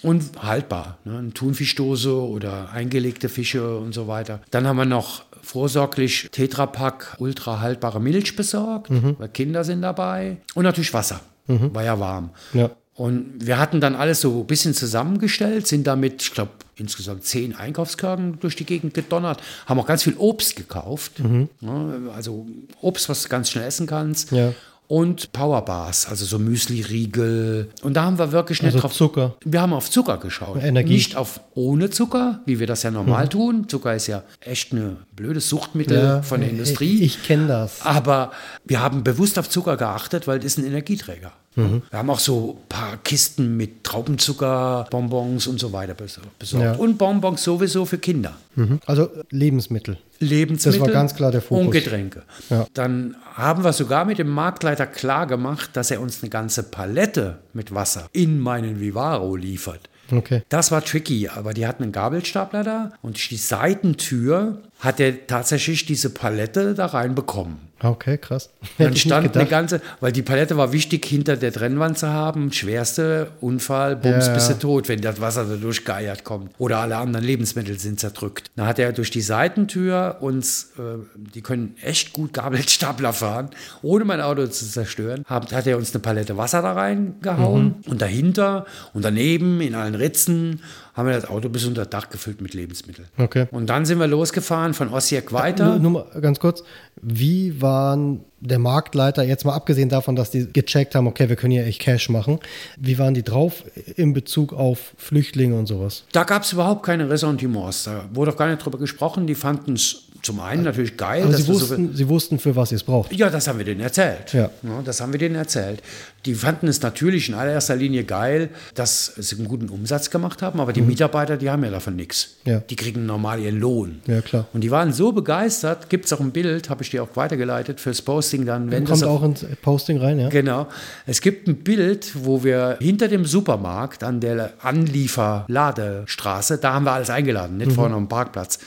Und haltbar. Ne? Eine Thunfischdose oder eingelegte Fische und so weiter. Dann haben wir noch vorsorglich Tetrapack ultra haltbare Milch besorgt, weil Kinder sind dabei. Und natürlich Wasser. War ja warm. Ja. Und wir hatten dann alles so ein bisschen zusammengestellt, sind damit, ich glaube, insgesamt zehn Einkaufskörben durch die Gegend gedonnert, haben auch ganz viel Obst gekauft. Ja, also Obst, was du ganz schnell essen kannst. Ja. Und Powerbars, also so Müsli-Riegel. Und da haben wir wirklich nicht Also drauf. Zucker. Wir haben auf Zucker geschaut. Energie. Nicht auf ohne Zucker, wie wir das ja normal tun. Zucker ist ja echt eine blödes Suchtmittel von der Industrie. Ich, ich kenne das. Aber wir haben bewusst auf Zucker geachtet, weil das ist ein Energieträger. Wir haben auch so ein paar Kisten mit Traubenzucker, Bonbons und so weiter bes- besorgt. Ja. Und Bonbons sowieso für Kinder. Mhm. Also Lebensmittel. Lebensmittel Das war ganz klar der Fokus. und Getränke. Ja. Dann haben wir sogar mit dem Marktleiter klar gemacht, dass er uns eine ganze Palette mit Wasser in meinen Vivaro liefert. Okay. Das war tricky, aber die hatten einen Gabelstapler da und die Seitentür hat er tatsächlich diese Palette da reinbekommen. Okay, krass. Dann stand eine ganze, weil die Palette war wichtig, hinter der Trennwand zu haben. Schwerste Unfall, Bums, Ja, bist du tot, wenn das Wasser da durchgeiert kommt. Oder alle anderen Lebensmittel sind zerdrückt. Dann hat er durch die Seitentür uns, äh, die können echt gut Gabelstapler fahren, ohne mein Auto zu zerstören, hat, hat er uns eine Palette Wasser da reingehauen. Mhm. Und dahinter und daneben in allen Ritzen haben wir das Auto bis unter Dach gefüllt mit Lebensmitteln. Okay. Und dann sind wir losgefahren von Osijek weiter. Nur, nur mal ganz kurz, wie waren der Marktleiter, jetzt mal abgesehen davon, dass die gecheckt haben, okay, wir können hier echt Cash machen, wie waren die drauf in Bezug auf Flüchtlinge und sowas? Da gab es überhaupt keine Ressentiments. Da wurde auch gar nicht drüber gesprochen. Die fanden es zum einen natürlich geil. Also dass sie wir so wussten, sie wussten, für was ihr es braucht. ja, das haben wir denen erzählt. Ja. das haben wir denen erzählt. Die fanden es natürlich in allererster Linie geil, dass sie einen guten Umsatz gemacht haben, aber die Mitarbeiter, die haben ja davon nichts. Mhm. Ja. Die kriegen normal ihren Lohn. Ja, klar. Und die waren so begeistert, gibt es auch ein Bild, habe ich dir auch weitergeleitet fürs Posting dann. Wenn das Kommt auf- auch ins Posting rein, ja? Genau. Es gibt ein Bild, wo wir hinter dem Supermarkt an der Anlieferladestraße, da haben wir alles eingeladen, nicht vorne am Parkplatz,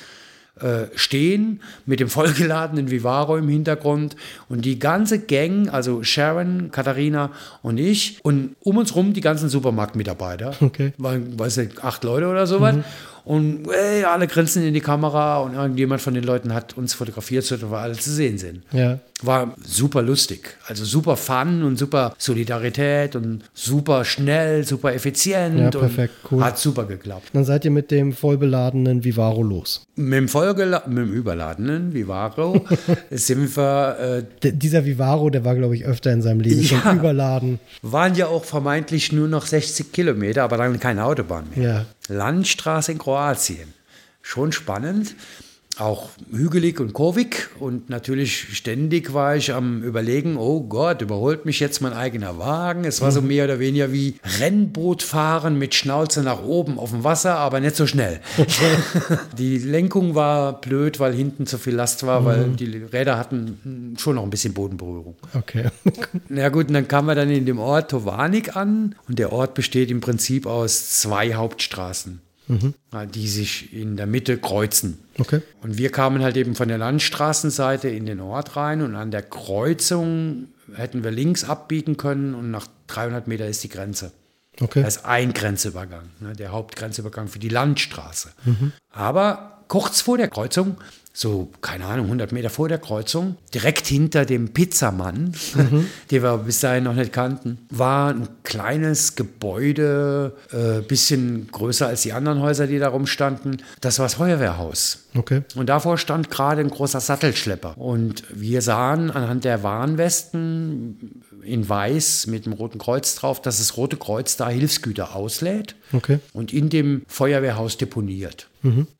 äh, stehen mit dem vollgeladenen Vivaro im Hintergrund und die ganze Gang, also Sharon, Katharina und ich und um uns rum die ganzen Supermarktmitarbeiter, Okay. waren, weiß nicht, acht Leute oder sowas. Und ey, alle grinsen in die Kamera und irgendjemand von den Leuten hat uns fotografiert, so dass wir alle zu sehen sind. Ja. War super lustig. Also super Fun und super Solidarität und super schnell, super effizient. Ja, perfekt, und cool. Hat super geklappt. Dann seid ihr mit dem vollbeladenen Vivaro los. Mit dem, Vollgela mit dem überladenen Vivaro sind wir, äh, dieser Vivaro, der war, glaube ich, öfter in seinem Leben Ja. schon überladen. waren ja auch vermeintlich nur noch 60 Kilometer, aber dann keine Autobahn mehr. Ja. Landstraße in Kroatien. Schon spannend. Auch hügelig und kurvig und natürlich ständig war ich am Überlegen, oh Gott, überholt mich jetzt mein eigener Wagen. Es war so mehr oder weniger wie Rennbootfahren mit Schnauze nach oben auf dem Wasser, aber nicht so schnell. die Lenkung war blöd, weil hinten zu viel Last war, weil die Räder hatten schon noch ein bisschen Bodenberührung. Okay. Na gut, und dann kamen wir dann in dem Ort Tovarnik an und der Ort besteht im Prinzip aus zwei Hauptstraßen, ja, die sich in der Mitte kreuzen. Okay. Und wir kamen halt eben von der Landstraßenseite in den Ort rein und an der Kreuzung hätten wir links abbiegen können und nach 300 Meter ist die Grenze. Okay. Das ist ein Grenzübergang, ne, der Hauptgrenzübergang für die Landstraße. Aber kurz vor der Kreuzung, so, keine Ahnung, 100 Meter vor der Kreuzung, direkt hinter dem Pizzamann, den wir bis dahin noch nicht kannten, war ein kleines Gebäude, äh, bisschen größer als die anderen Häuser, die da rumstanden. Das war das Feuerwehrhaus. Okay. Und davor stand gerade ein großer Sattelschlepper. Und wir sahen anhand der Warnwesten in weiß mit dem Roten Kreuz drauf, dass das Rote Kreuz da Hilfsgüter auslädt Okay. und in dem Feuerwehrhaus deponiert.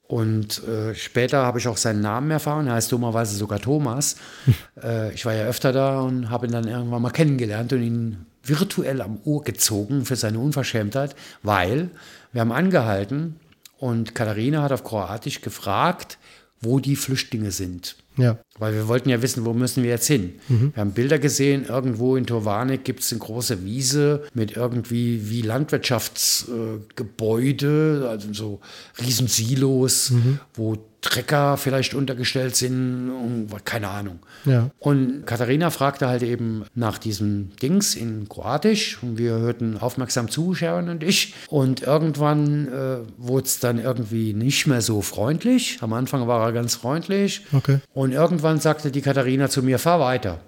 Und äh, später habe ich auch seinen Namen erfahren. Er heißt dummerweise sogar Thomas. äh, ich war ja öfter da und habe ihn dann irgendwann mal kennengelernt und ihn virtuell am Ohr gezogen für seine Unverschämtheit, weil wir haben angehalten und Katharina hat auf Kroatisch gefragt, wo die Flüchtlinge sind. Ja. Weil wir wollten ja wissen, wo müssen wir jetzt hin. Wir haben Bilder gesehen, irgendwo in Tovarnik gibt es eine große Wiese mit irgendwie wie Landwirtschaftsgebäude, äh, also so riesen Silos, wo Trecker vielleicht untergestellt sind, keine Ahnung. Ja. Und Katharina fragte halt eben nach diesem Dings in Kroatisch und wir hörten aufmerksam zu, Sharon und ich. Und irgendwann äh, wurde es dann irgendwie nicht mehr so freundlich. Am Anfang war er ganz freundlich. Okay. Und irgendwann sagte die Katharina zu mir, fahr weiter.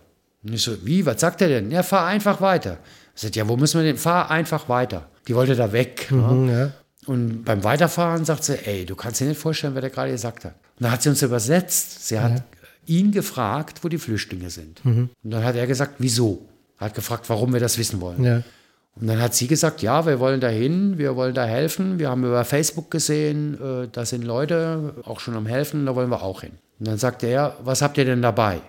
Und ich so, wie, was sagt er denn? Ja, fahr einfach weiter. Ich sagte, ja, wo müssen wir denn? Fahr einfach weiter. Die wollte da weg. ne? Mhm, ja. Und beim Weiterfahren sagt sie, ey, du kannst dir nicht vorstellen, wer der gerade gesagt hat. Und dann hat sie uns übersetzt. Sie hat ihn gefragt, wo die Flüchtlinge sind. Und dann hat er gesagt, wieso? Hat gefragt, warum wir das wissen wollen. Ja. Und dann hat sie gesagt, ja, wir wollen da hin, wir wollen da helfen. Wir haben über Facebook gesehen, äh, da sind Leute auch schon am Helfen, da wollen wir auch hin. Und dann sagte er, was habt ihr denn dabei?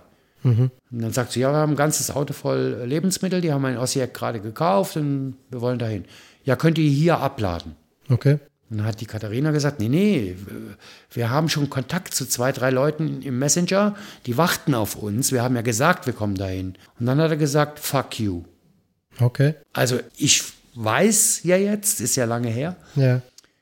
Und dann sagt sie, ja, wir haben ein ganzes Auto voll Lebensmittel, die haben wir in Osijek gerade gekauft und wir wollen da hin. Ja, könnt ihr hier abladen? Okay. Und dann hat die Katharina gesagt, nee, nee, wir haben schon Kontakt zu zwei, drei Leuten im Messenger, die warten auf uns. Wir haben ja gesagt, wir kommen dahin. Und dann hat er gesagt, fuck you. Okay. Also ich weiß ja jetzt, ist ja lange her, Ja.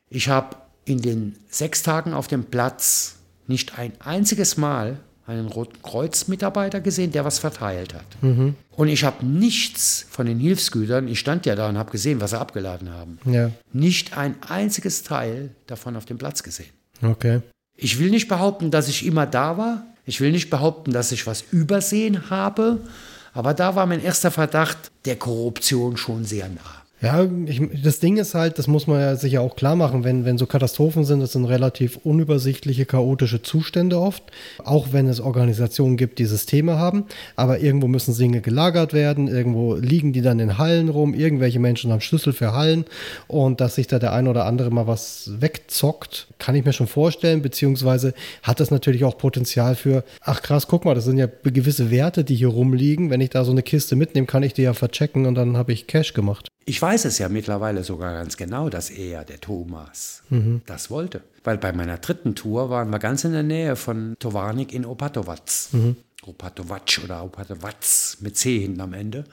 ich habe in den sechs Tagen auf dem Platz nicht ein einziges Mal einen Roten Kreuz-Mitarbeiter gesehen, der was verteilt hat. Und ich habe nichts von den Hilfsgütern, ich stand ja da und habe gesehen, was sie abgeladen haben, Ja. nicht ein einziges Teil davon auf dem Platz gesehen. Okay. Ich will nicht behaupten, dass ich immer da war. Ich will nicht behaupten, dass ich was übersehen habe. Aber da war mein erster Verdacht der Korruption schon sehr nah. Ja, ich, das Ding ist halt, das muss man ja sich ja auch klar machen, wenn, wenn so Katastrophen sind, das sind relativ unübersichtliche, chaotische Zustände oft, auch wenn es Organisationen gibt, die Systeme haben, aber irgendwo müssen Dinge gelagert werden, irgendwo liegen die dann in Hallen rum, irgendwelche Menschen haben Schlüssel für Hallen. Und dass sich da der ein oder andere mal was wegzockt, kann ich mir schon vorstellen, beziehungsweise hat das natürlich auch Potenzial für, ach krass, guck mal, das sind ja gewisse Werte, die hier rumliegen, wenn ich da so eine Kiste mitnehme, kann ich die ja verchecken und dann habe ich Cash gemacht. Ich weiß es ja mittlerweile sogar ganz genau, dass er, der Thomas, das wollte. Weil bei meiner dritten Tour waren wir ganz in der Nähe von Tovarnik in Opatovac. Opatovac oder Opatovac mit C hinten am Ende.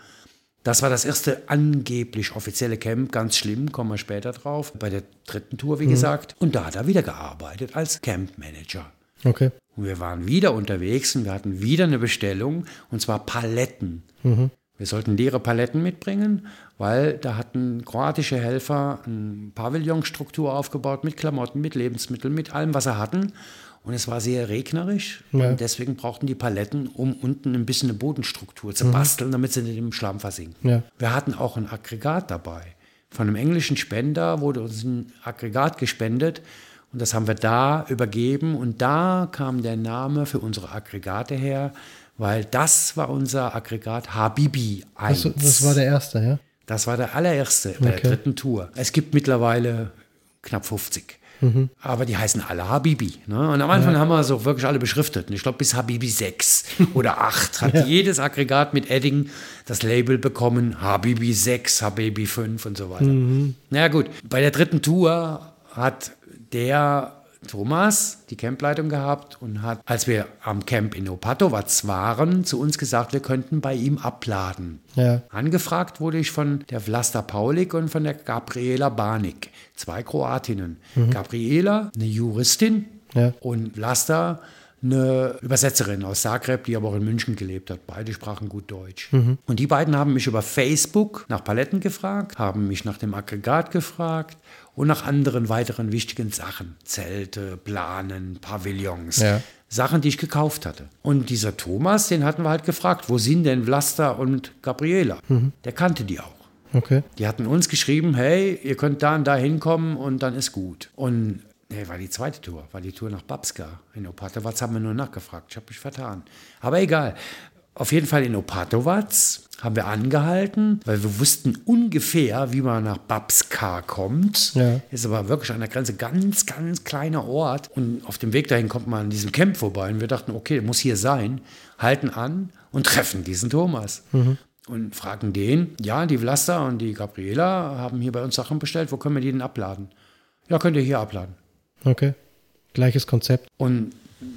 Das war das erste angeblich offizielle Camp, ganz schlimm, kommen wir später drauf. Bei der dritten Tour, wie gesagt. Und da hat er wieder gearbeitet als Campmanager. Okay. Und wir waren wieder unterwegs und wir hatten wieder eine Bestellung, und zwar Paletten. Wir sollten leere Paletten mitbringen, weil da hatten kroatische Helfer eine Pavillonstruktur aufgebaut mit Klamotten, mit Lebensmitteln, mit allem, was sie hatten. Und es war sehr regnerisch. Ja. Und deswegen brauchten die Paletten, um unten ein bisschen eine Bodenstruktur zu mhm. basteln, damit sie nicht im Schlamm versinken. Ja. Wir hatten auch ein Aggregat dabei. Von einem englischen Spender wurde uns ein Aggregat gespendet. Und das haben wir da übergeben. Und da kam der Name für unsere Aggregate her, weil das war unser Aggregat Habibi 1. Das, das war der erste, ja? Das war der allererste bei okay. der dritten Tour. Es gibt mittlerweile knapp 50. Mhm. Aber die heißen alle Habibi. Ne? Und am Anfang ja. haben wir so wirklich alle beschriftet. Und ich glaube, bis Habibi 6 oder 8 hat ja. jedes Aggregat mit Edding das Label bekommen: Habibi 6, Habibi 5 und so weiter. Mhm. Na gut, bei der dritten Tour hat der Thomas die Campleitung gehabt und hat, als wir am Camp in Opatovac waren, zu uns gesagt, wir könnten bei ihm abladen. Ja. Angefragt wurde ich von der Vlasta Paulik und von der Gabriela Banik, zwei Kroatinnen. Mhm. Gabriela, eine Juristin ja. und Vlasta, eine Übersetzerin aus Zagreb, die aber auch in München gelebt hat. Beide sprachen gut Deutsch. Mhm. Und die beiden haben mich über Facebook nach Paletten gefragt, haben mich nach dem Aggregat gefragt und nach anderen weiteren wichtigen Sachen. Zelte, Planen, Pavillons. Ja. Sachen, die ich gekauft hatte. Und dieser Thomas, den hatten wir halt gefragt, wo sind denn Vlasta und Gabriela? Mhm. Der kannte die auch. Okay. Die hatten uns geschrieben, hey, ihr könnt da und da hinkommen und dann ist gut. Und Nee, war die zweite Tour, war die Tour nach Babska. In Opatovac haben wir nur nachgefragt, ich habe mich vertan. Aber egal. Auf jeden Fall in Opatovac haben wir angehalten, weil wir wussten ungefähr, wie man nach Babska kommt. Ja. Ist aber wirklich an der Grenze ganz, ganz kleiner Ort. Und auf dem Weg dahin kommt man an diesem Camp vorbei. Und wir dachten, okay, muss hier sein. Halten an und treffen diesen Thomas. Mhm. Und fragen den, ja, die Vlasta und die Gabriela haben hier bei uns Sachen bestellt. Wo können wir die denn abladen? Ja, könnt ihr hier abladen. Okay. Gleiches Konzept. Und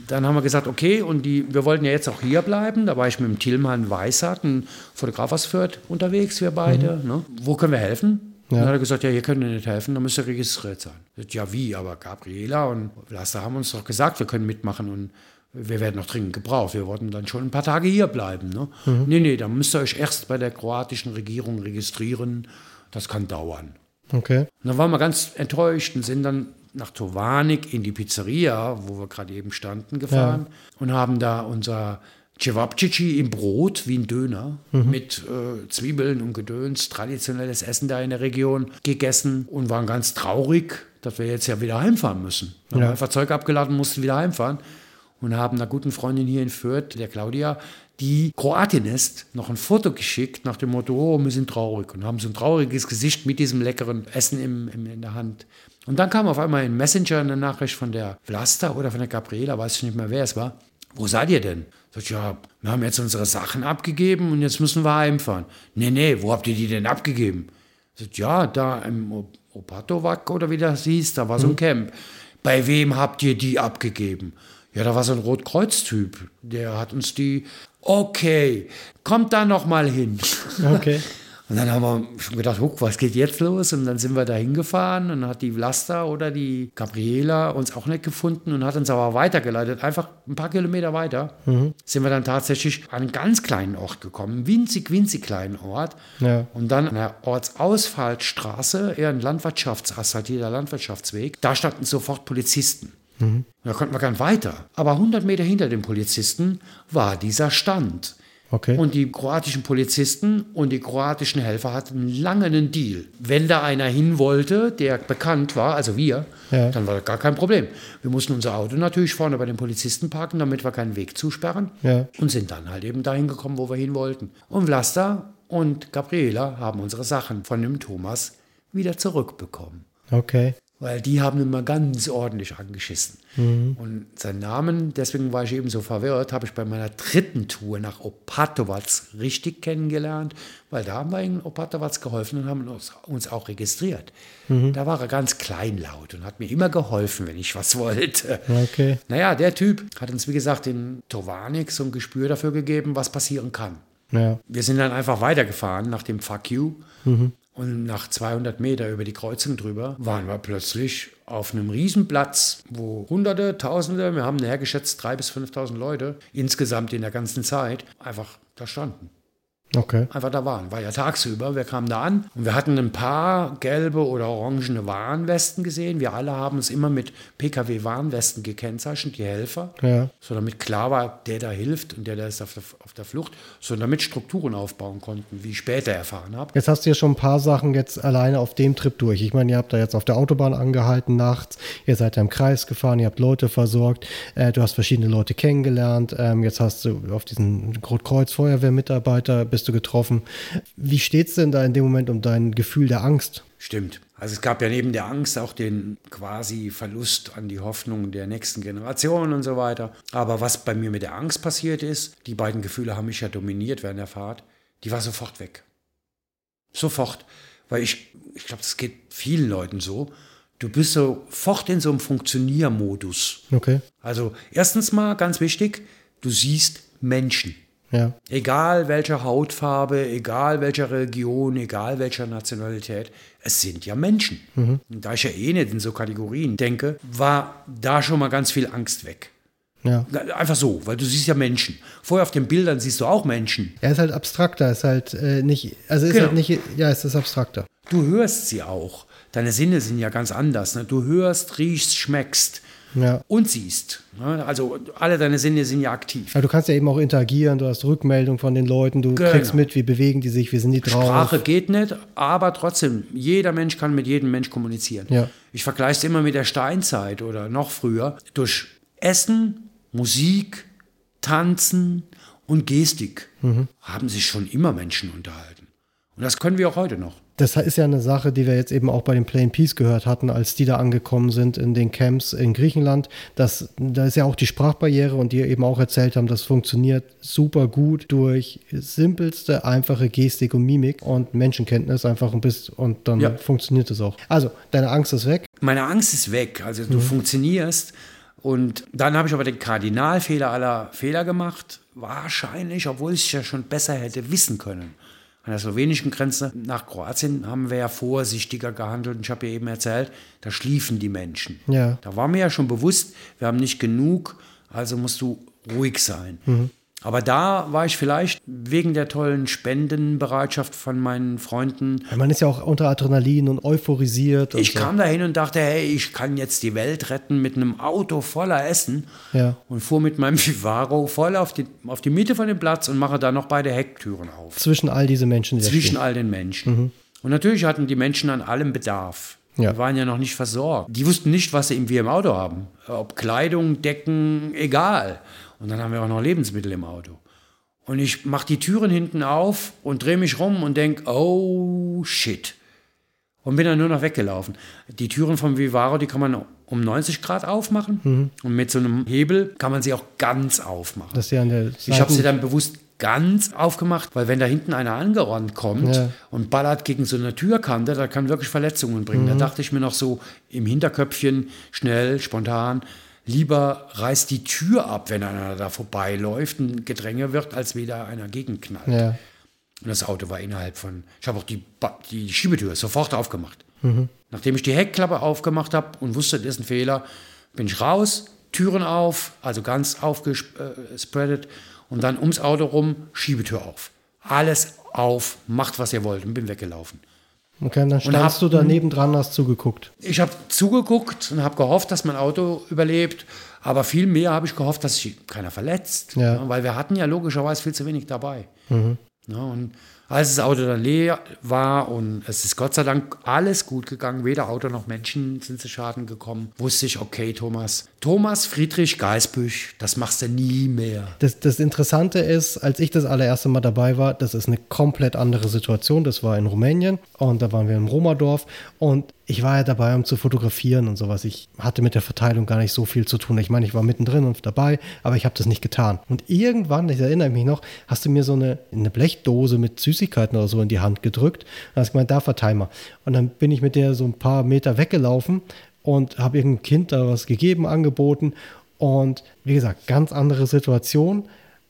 dann haben wir gesagt, okay, und die, wir wollten ja jetzt auch hier bleiben. Da war ich mit dem Tilman Weissart, ein Fotograf aus Fürth, unterwegs, wir beide. Mhm. Ne? Wo können wir helfen? Ja. Dann hat er gesagt, ja, hier können wir nicht helfen, da müsst ihr registriert sein. Ich, ja, wie? Aber Gabriela und Lasse haben uns doch gesagt, wir können mitmachen und wir werden noch dringend gebraucht. Wir wollten dann schon ein paar Tage hier bleiben. Ne? Mhm. Nee, nee, dann müsst ihr euch erst bei der kroatischen Regierung registrieren. Das kann dauern. Okay. Und dann waren wir ganz enttäuscht und sind dann nach Tovanik in die Pizzeria, wo wir gerade eben standen, gefahren ja. und haben da unser Cevapcici im Brot wie ein Döner mhm. mit äh, Zwiebeln und Gedöns, traditionelles Essen da in der Region gegessen und waren ganz traurig, dass wir jetzt ja wieder heimfahren müssen. Wir ja. haben einfach Zeug abgeladen, mussten wieder heimfahren und haben einer guten Freundin hier in Fürth, der Claudia, die Kroatin ist, noch ein Foto geschickt nach dem Motto, oh, wir sind traurig und haben so ein trauriges Gesicht mit diesem leckeren Essen im, im, in der Hand. Und dann kam auf einmal in Messenger eine Nachricht von der Vlasta oder von der Gabriela, weiß ich nicht mehr, wer es war. Wo seid ihr denn? Sag ich, ja, wir haben jetzt unsere Sachen abgegeben und jetzt müssen wir heimfahren. Nee, nee, wo habt ihr die denn abgegeben? Sag ja, da im Opatovac oder wie das hieß, da war so ein hm. Camp. Bei wem habt ihr die abgegeben? Ja, da war so ein Rotkreuz-Typ, der hat uns die. Okay, kommt da noch mal hin. Okay. Und dann haben wir schon gedacht, huck, was geht jetzt los? Und dann sind wir da hingefahren und hat die Vlasta oder die Gabriela uns auch nicht gefunden und hat uns aber weitergeleitet. Einfach ein paar Kilometer weiter mhm. sind wir dann tatsächlich an einen ganz kleinen Ort gekommen. Winzig, winzig kleinen Ort. Ja. Und dann an der Ortsausfallstraße, eher ein landwirtschaftsasphaltierter Landwirtschaftsweg, da standen sofort Polizisten. Mhm. Da konnten wir gar nicht weiter. Aber 100 Meter hinter den Polizisten war dieser Stand. Okay. Und die kroatischen Polizisten und die kroatischen Helfer hatten lange einen Deal. Wenn da einer hin wollte, der bekannt war, also wir, ja. dann war das gar kein Problem. Wir mussten unser Auto natürlich vorne bei den Polizisten parken, damit wir keinen Weg zusperren. Ja. Und sind dann halt eben dahin gekommen, wo wir hin wollten. Und Vlasta und Gabriela haben unsere Sachen von dem Thomas wieder zurückbekommen. Okay weil die haben immer ganz ordentlich angeschissen. Mhm. Und seinen Namen, deswegen war ich eben so verwirrt, habe ich bei meiner dritten Tour nach Opatovac richtig kennengelernt, weil da haben wir in Opatovac geholfen und haben uns, uns auch registriert. Mhm. Da war er ganz kleinlaut und hat mir immer geholfen, wenn ich was wollte. Okay. Naja, der Typ hat uns, wie gesagt, in Tovanik so ein Gespür dafür gegeben, was passieren kann. Ja. Wir sind dann einfach weitergefahren nach dem Fuck You. Mhm. Und nach 200 Meter über die Kreuzung drüber waren wir plötzlich auf einem Riesenplatz, wo Hunderte, Tausende, wir haben hergeschätzt 3.000 bis 5.000 Leute insgesamt in der ganzen Zeit einfach da standen. Okay. einfach da waren. War ja tagsüber, wir kamen da an und wir hatten ein paar gelbe oder orangene Warnwesten gesehen. Wir alle haben es immer mit PKW-Warnwesten gekennzeichnet, die Helfer. Ja. So damit klar war, der da hilft und der da ist auf der, auf der Flucht, so damit Strukturen aufbauen konnten, wie ich später erfahren habe. Jetzt hast du ja schon ein paar Sachen jetzt alleine auf dem Trip durch. Ich meine, ihr habt da jetzt auf der Autobahn angehalten nachts, ihr seid da im Kreis gefahren, ihr habt Leute versorgt, äh, du hast verschiedene Leute kennengelernt, ähm, jetzt hast du auf diesen Rotkreuz-Feuerwehrmitarbeiter bist du getroffen. Wie steht's denn da in dem Moment um dein Gefühl der Angst? Stimmt. Also es gab ja neben der Angst auch den quasi Verlust an die Hoffnung der nächsten Generation und so weiter. Aber was bei mir mit der Angst passiert ist, die beiden Gefühle haben mich ja dominiert während der Fahrt, die war sofort weg. Sofort. Weil ich, ich glaube, das geht vielen Leuten so. Du bist sofort in so einem Funktioniermodus. Okay. Also erstens mal ganz wichtig, du siehst Menschen. Ja. Egal welcher Hautfarbe, egal welcher Religion, egal welcher Nationalität, es sind ja Menschen. Und da ich ja eh nicht in so Kategorien denke, war da schon mal ganz viel Angst weg. Ja. Einfach so, weil du siehst ja Menschen. Vorher auf den Bildern siehst du auch Menschen. Er ist halt abstrakter, ist halt äh, nicht, also ist Genau. halt nicht, ja, es ist abstrakter. Du hörst sie auch. Deine Sinne sind ja ganz anders. Ne? Du hörst, riechst, schmeckst Ja. und siehst. Ne? Also alle deine Sinne sind ja aktiv. Aber du kannst ja eben auch interagieren, du hast Rückmeldung von den Leuten, du Genau. kriegst mit, wie bewegen die sich, wie sind die drauf. Sprache geht nicht, aber trotzdem, jeder Mensch kann mit jedem Mensch kommunizieren. Ja. Ich vergleiche es immer mit der Steinzeit oder noch früher. Durch Essen, Musik, Tanzen und Gestik Mhm. haben sich schon immer Menschen unterhalten. Und das können wir auch heute noch. Das ist ja eine Sache, die wir jetzt eben auch bei den Plain Peace gehört hatten, als die da angekommen sind in den Camps in Griechenland. Das, da ist ja auch die Sprachbarriere und die eben auch erzählt haben, das funktioniert super gut durch simpelste, einfache Gestik und Mimik und Menschenkenntnis einfach ein bisschen und dann Ja. funktioniert es auch. Also, deine Angst ist weg. Meine Angst ist weg. Also Mhm. du funktionierst. Und dann habe ich aber den Kardinalfehler aller Fehler gemacht. Wahrscheinlich, obwohl ich es ja schon besser hätte wissen können. An der slowenischen Grenze nach Kroatien haben wir ja vorsichtiger gehandelt. Und ich habe ja eben erzählt, da schliefen die Menschen. Ja. Da war mir ja schon bewusst, wir haben nicht genug, also musst du ruhig sein. Mhm. Aber da war ich vielleicht wegen der tollen Spendenbereitschaft von meinen Freunden Man ist ja auch unter Adrenalin und euphorisiert. Und ich so. kam dahin und dachte, hey, ich kann jetzt die Welt retten mit einem Auto voller Essen. Ja. Und fuhr mit meinem Vivaro voll auf die, auf die Mitte von dem Platz und mache da noch beide Hecktüren auf. Zwischen all diese Menschen, die Zwischen all den Menschen. Und natürlich hatten die Menschen an allem Bedarf. Ja. Die waren ja noch nicht versorgt. Die wussten nicht, was sie wir im Auto haben. Ob Kleidung, Decken, egal. Und dann haben wir auch noch Lebensmittel im Auto. Und ich mache die Türen hinten auf und drehe mich rum und denke, oh shit. Und bin dann nur noch weggelaufen. Die Türen vom Vivaro, die kann man um 90 Grad aufmachen. Und mit so einem Hebel kann man sie auch ganz aufmachen. Das ist ja der Ich habe sie dann bewusst ganz aufgemacht, weil wenn da hinten einer angerannt kommt Ja. und ballert gegen so eine Türkante, da kann wirklich Verletzungen bringen. Mhm. Da dachte ich mir noch so im Hinterköpfchen, schnell, spontan, lieber reißt die Tür ab, wenn einer da vorbeiläuft, ein Gedränge wird, als wieder einer gegenknallt. Ja. Und das Auto war innerhalb von, ich habe auch die, Ba- die Schiebetür sofort aufgemacht. Mhm. Nachdem ich die Heckklappe aufgemacht habe und wusste, das ist ein Fehler, bin ich raus, Türen auf, also ganz aufgespreadet und dann ums Auto rum, Schiebetür auf. Alles auf, macht was ihr wollt und bin weggelaufen. Okay, dann standst hab- du da nebendran, hast zugeguckt. Ich habe zugeguckt und habe gehofft, dass mein Auto überlebt, aber viel mehr habe ich gehofft, dass sich keiner verletzt, Ja. Ja, weil wir hatten ja logischerweise viel zu wenig dabei. Ja, und als das Auto dann leer war und es ist Gott sei Dank alles gut gegangen, weder Auto noch Menschen sind zu Schaden gekommen, wusste ich, okay, Thomas, Thomas Friedrich Geisbüch, das machst du nie mehr. Das, das Interessante ist, als ich das allererste Mal dabei war, das ist eine komplett andere Situation. Das war in Rumänien und da waren wir im Romerdorf und ich war ja dabei, um zu fotografieren und sowas. Ich hatte mit der Verteilung gar nicht so viel zu tun. Ich meine, ich war mittendrin und dabei, aber ich habe das nicht getan. Und irgendwann, ich erinnere mich noch, hast du mir so eine, eine Blechdose mit Süßigkeiten oder so in die Hand gedrückt und hast gemeint, da verteil mal. Und dann bin ich mit der so ein paar Meter weggelaufen und habe irgendeinem Kind da was gegeben, angeboten. Und wie gesagt, ganz andere Situation.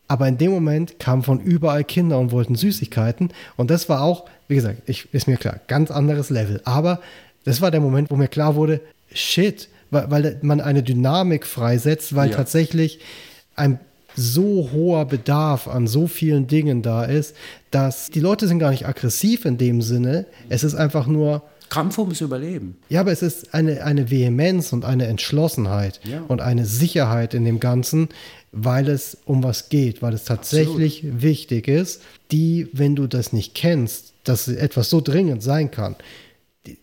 Aber in dem Moment kamen von überall Kinder und wollten Süßigkeiten. Und das war auch, wie gesagt, ich, ist mir klar, ganz anderes Level. Aber das war der Moment, wo mir klar wurde, shit, weil, weil man eine Dynamik freisetzt, weil Ja. tatsächlich ein so hoher Bedarf an so vielen Dingen da ist, dass die Leute sind gar nicht aggressiv in dem Sinne. Es ist einfach nur, Kampf ums Überleben. ja, aber es ist eine, eine Vehemenz und eine Entschlossenheit Ja. und eine Sicherheit in dem Ganzen, weil es um was geht, weil es tatsächlich wichtig ist, die, wenn du das nicht kennst, dass etwas so dringend sein kann,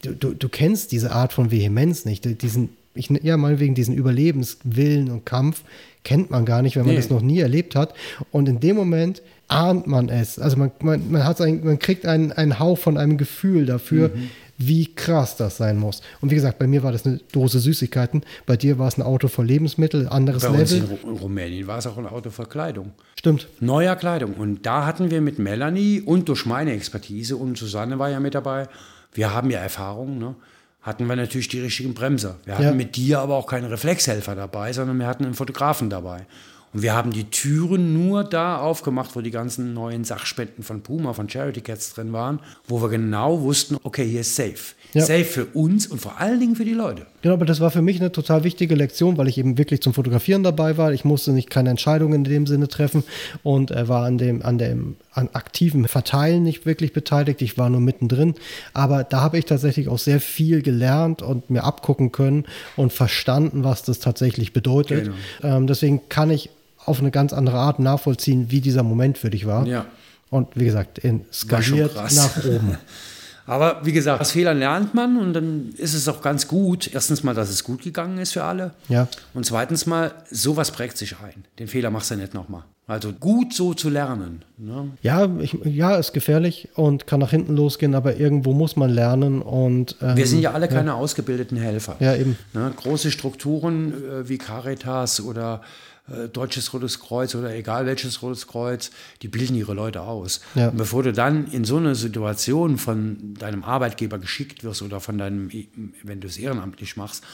du, du, du kennst diese Art von Vehemenz nicht, diesen, ich, ja, meinetwegen diesen Überlebenswillen und Kampf kennt man gar nicht, wenn man Nee. das noch nie erlebt hat. Und in dem Moment ahnt man es. Also man, man, man, hat ein, man kriegt einen, einen Hauch von einem Gefühl dafür, Mhm. Wie krass das sein muss. Und wie gesagt, bei mir war das eine Dose Süßigkeiten, bei dir war es ein Auto voll Lebensmittel, anderes Bei Level. In Rumänien war es auch ein Auto voll Kleidung. Stimmt. Neuer Kleidung. Und da hatten wir mit Melanie und durch meine Expertise und Susanne war ja mit dabei, wir haben ja Erfahrung, ne? hatten wir natürlich die richtigen Bremser. Wir hatten Ja. mit dir aber auch keine Reflexhelfer dabei, sondern wir hatten einen Fotografen dabei. Und wir haben die Türen nur da aufgemacht, wo die ganzen neuen Sachspenden von Puma, von Charity Cats drin waren, wo wir genau wussten, okay, hier ist safe. Ja. Safe für uns und vor allen Dingen für die Leute. Genau, aber das war für mich eine total wichtige Lektion, weil ich eben wirklich zum Fotografieren dabei war. Ich musste nicht keine Entscheidungen in dem Sinne treffen und er war an dem, an dem an aktiven Verteilen nicht wirklich beteiligt. Ich war nur mittendrin. Aber da habe ich tatsächlich auch sehr viel gelernt und mir abgucken können und verstanden, was das tatsächlich bedeutet. Genau. Ähm, deswegen kann ich auf eine ganz andere Art nachvollziehen, wie dieser Moment für dich war. Ja. Und wie gesagt, in skaliert nach oben. Aber wie gesagt, aus Fehlern lernt man und dann ist es auch ganz gut. Erstens mal, dass es gut gegangen ist für alle. Ja. Und zweitens mal, sowas prägt sich ein. Den Fehler machst du nicht nochmal. Also gut so zu lernen. Ne? Ja, ich, ja, ist gefährlich und kann nach hinten losgehen, aber irgendwo muss man lernen und ähm, Wir sind ja alle keine ausgebildeten Helfer. Ja, eben. Ne? Große Strukturen äh, wie Caritas oder Deutsches Rotes Kreuz oder egal welches Rotes Kreuz, die bilden ihre Leute aus. Ja. Und bevor du dann in so eine Situation von deinem Arbeitgeber geschickt wirst oder von deinem, wenn du es ehrenamtlich machst,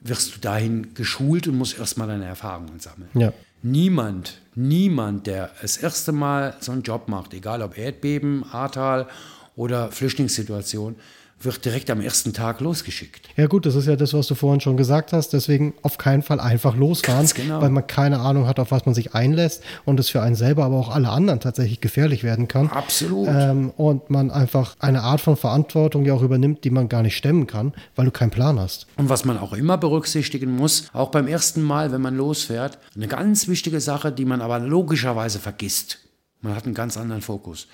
wirst du dahin geschult und musst erstmal deine Erfahrungen sammeln. Ja. Niemand, niemand, der das erste Mal so einen Job macht, egal ob Erdbeben, Ahrtal oder Flüchtlingssituation, wird direkt am ersten Tag losgeschickt. Ja gut, das ist ja das, was du vorhin schon gesagt hast. Deswegen auf keinen Fall einfach losfahren, genau. weil man keine Ahnung hat, auf was man sich einlässt und es für einen selber, aber auch alle anderen tatsächlich gefährlich werden kann. Absolut. Ähm, und man einfach eine Art von Verantwortung ja auch übernimmt, die man gar nicht stemmen kann, weil du keinen Plan hast. Und was man auch immer berücksichtigen muss, auch beim ersten Mal, wenn man losfährt, eine ganz wichtige Sache, die man aber logischerweise vergisst. Man hat einen ganz anderen Fokus.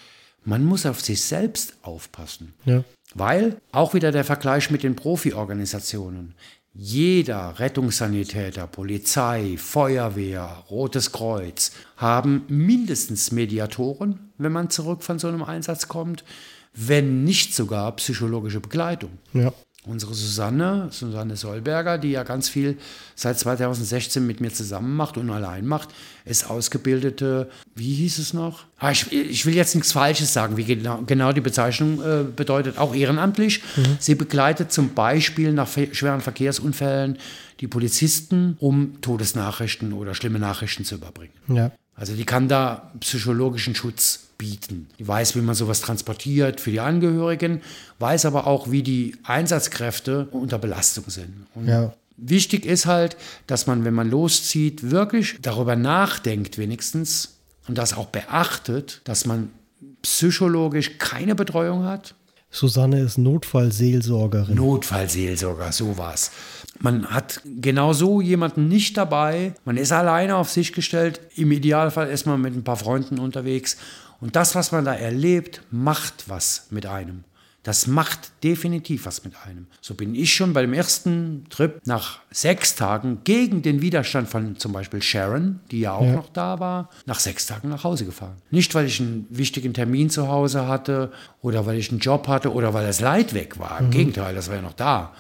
Man muss auf sich selbst aufpassen. Ja. Weil, auch wieder der Vergleich mit den Profi-Organisationen, jeder Rettungssanitäter, Polizei, Feuerwehr, Rotes Kreuz haben mindestens Mediatoren, wenn man zurück von so einem Einsatz kommt, wenn nicht sogar psychologische Begleitung. Ja. Unsere Susanne, Susanne Solberger, die ja ganz viel seit 2016 mit mir zusammen macht und allein macht, ist ausgebildete, wie hieß es noch? Ah, ich, ich will jetzt nichts Falsches sagen, wie genau, genau die Bezeichnung äh, bedeutet, auch ehrenamtlich. Sie begleitet zum Beispiel nach schweren Verkehrsunfällen die Polizisten, um Todesnachrichten oder schlimme Nachrichten zu überbringen. Ja. Also die kann da psychologischen Schutz bieten. Die weiß, wie man sowas transportiert für die Angehörigen, weiß aber auch, wie die Einsatzkräfte unter Belastung sind. Ja. wichtig ist halt, dass man, wenn man loszieht, wirklich darüber nachdenkt wenigstens und das auch beachtet, dass man psychologisch keine Betreuung hat, Susanne ist Notfallseelsorgerin. Notfallseelsorger, sowas. Man hat genau so jemanden nicht dabei. Man ist alleine auf sich gestellt. Im Idealfall ist man mit ein paar Freunden unterwegs. Und das, was man da erlebt, macht was mit einem. Das macht definitiv was mit einem. So bin ich schon bei dem ersten Trip nach sechs Tagen gegen den Widerstand von zum Beispiel Sharon, die ja auch Ja. noch da war, nach sechs Tagen nach Hause gefahren. Nicht, weil ich einen wichtigen Termin zu Hause hatte oder weil ich einen Job hatte oder weil das Leid weg war. Im Gegenteil, das war ja noch da.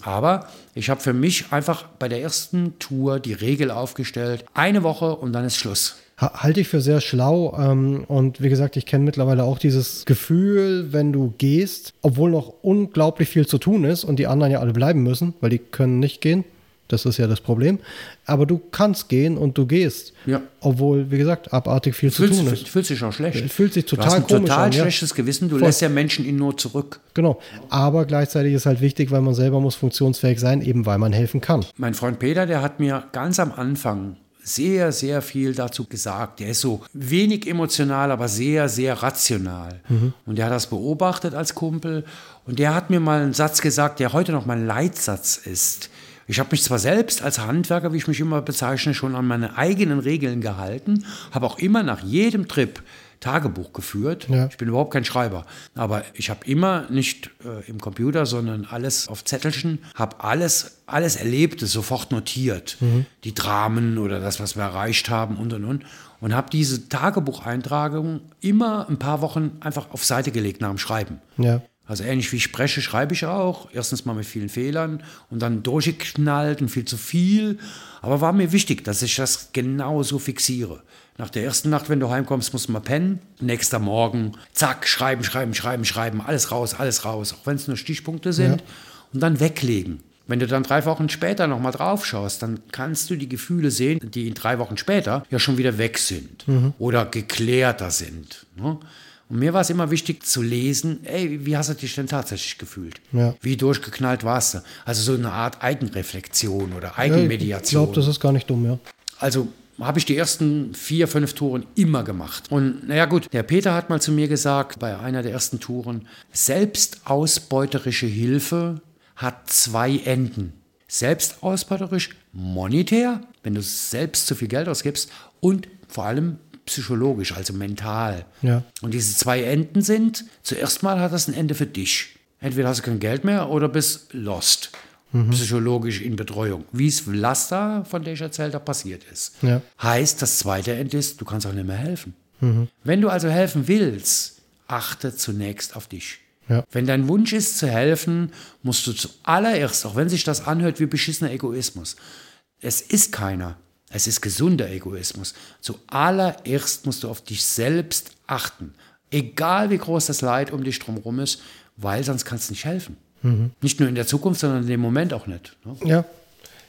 Aber ich habe für mich einfach bei der ersten Tour die Regel aufgestellt, eine Woche und dann ist Schluss. Ha- Halte ich für sehr schlau. Ähm, und wie gesagt, ich kenne mittlerweile auch dieses Gefühl, wenn du gehst, obwohl noch unglaublich viel zu tun ist und die anderen ja alle bleiben müssen, weil die können nicht gehen. Das ist ja das Problem. Aber du kannst gehen und du gehst. Ja. Obwohl, wie gesagt, abartig viel zu Fühlst, tun du ist. fühlst dich auch schlecht. Fühlt sich du total hast ein komisch total an, ja. schlechtes Gewissen. Du Voll. lässt ja Menschen in Not zurück. Genau. Aber gleichzeitig ist halt wichtig, weil man selber muss funktionsfähig sein, eben weil man helfen kann. Mein Freund Peter, der hat mir ganz am Anfang sehr, sehr viel dazu gesagt. Der ist so wenig emotional, aber sehr, sehr rational. Mhm. Und der hat das beobachtet als Kumpel. Und der hat mir mal einen Satz gesagt, der heute noch mein Leitsatz ist. Ich habe mich zwar selbst als Handwerker, wie ich mich immer bezeichne, schon an meine eigenen Regeln gehalten, habe auch immer nach jedem Trip Tagebuch geführt. Ja. Ich bin überhaupt kein Schreiber, aber ich habe immer nicht äh, im Computer, sondern alles auf Zettelchen, habe alles, alles Erlebte sofort notiert. Mhm. Die Dramen oder das, was wir erreicht haben und und und. Und habe diese Tagebucheintragung immer ein paar Wochen einfach auf Seite gelegt nach dem Schreiben. Ja. Also ähnlich wie ich spreche, schreibe ich auch. Erstens mal mit vielen Fehlern und dann durchgeknallt und viel zu viel. Aber war mir wichtig, dass ich das genau so fixiere. Nach der ersten Nacht, wenn du heimkommst, musst du mal pennen. Nächster Morgen, zack, schreiben, schreiben, schreiben, schreiben, alles raus, alles raus, auch wenn es nur Stichpunkte sind. Ja. Und dann weglegen. Wenn du dann drei Wochen später nochmal drauf schaust, dann kannst du die Gefühle sehen, die in drei Wochen später ja schon wieder weg sind mhm. oder geklärter sind. Ne? Und mir war es immer wichtig zu lesen, ey, wie hast du dich denn tatsächlich gefühlt? Ja. Wie durchgeknallt warst du? Also so eine Art Eigenreflexion oder Eigenmediation. ich glaube, das ist gar nicht dumm, ja. Also habe ich die ersten vier, fünf Touren immer gemacht. Und naja gut, der Peter hat mal zu mir gesagt, bei einer der ersten Touren, selbstausbeuterische Hilfe hat zwei Enden. Selbstausbeuterisch, monetär, wenn du selbst zu viel Geld ausgibst und vor allem psychologisch, also mental. Ja. Und diese zwei Enden sind, zuerst mal hat das ein Ende für dich. Entweder hast du kein Geld mehr oder bist lost mhm. psychologisch in Betreuung, wie es Vlasta, von der ich erzählt habe, passiert ist. Ja. Heißt, das zweite Ende ist, du kannst auch nicht mehr helfen. Mhm. Wenn du also helfen willst, achte zunächst auf dich. Ja. Wenn dein Wunsch ist zu helfen, musst du zuallererst, auch wenn sich das anhört wie beschissener Egoismus, es ist keiner. Es ist gesunder Egoismus. Zuallererst musst du auf dich selbst achten. Egal wie groß das Leid um dich drumherum ist, weil sonst kannst du nicht helfen. Mhm. Nicht nur in der Zukunft, sondern in dem Moment auch nicht. Ne? Ja.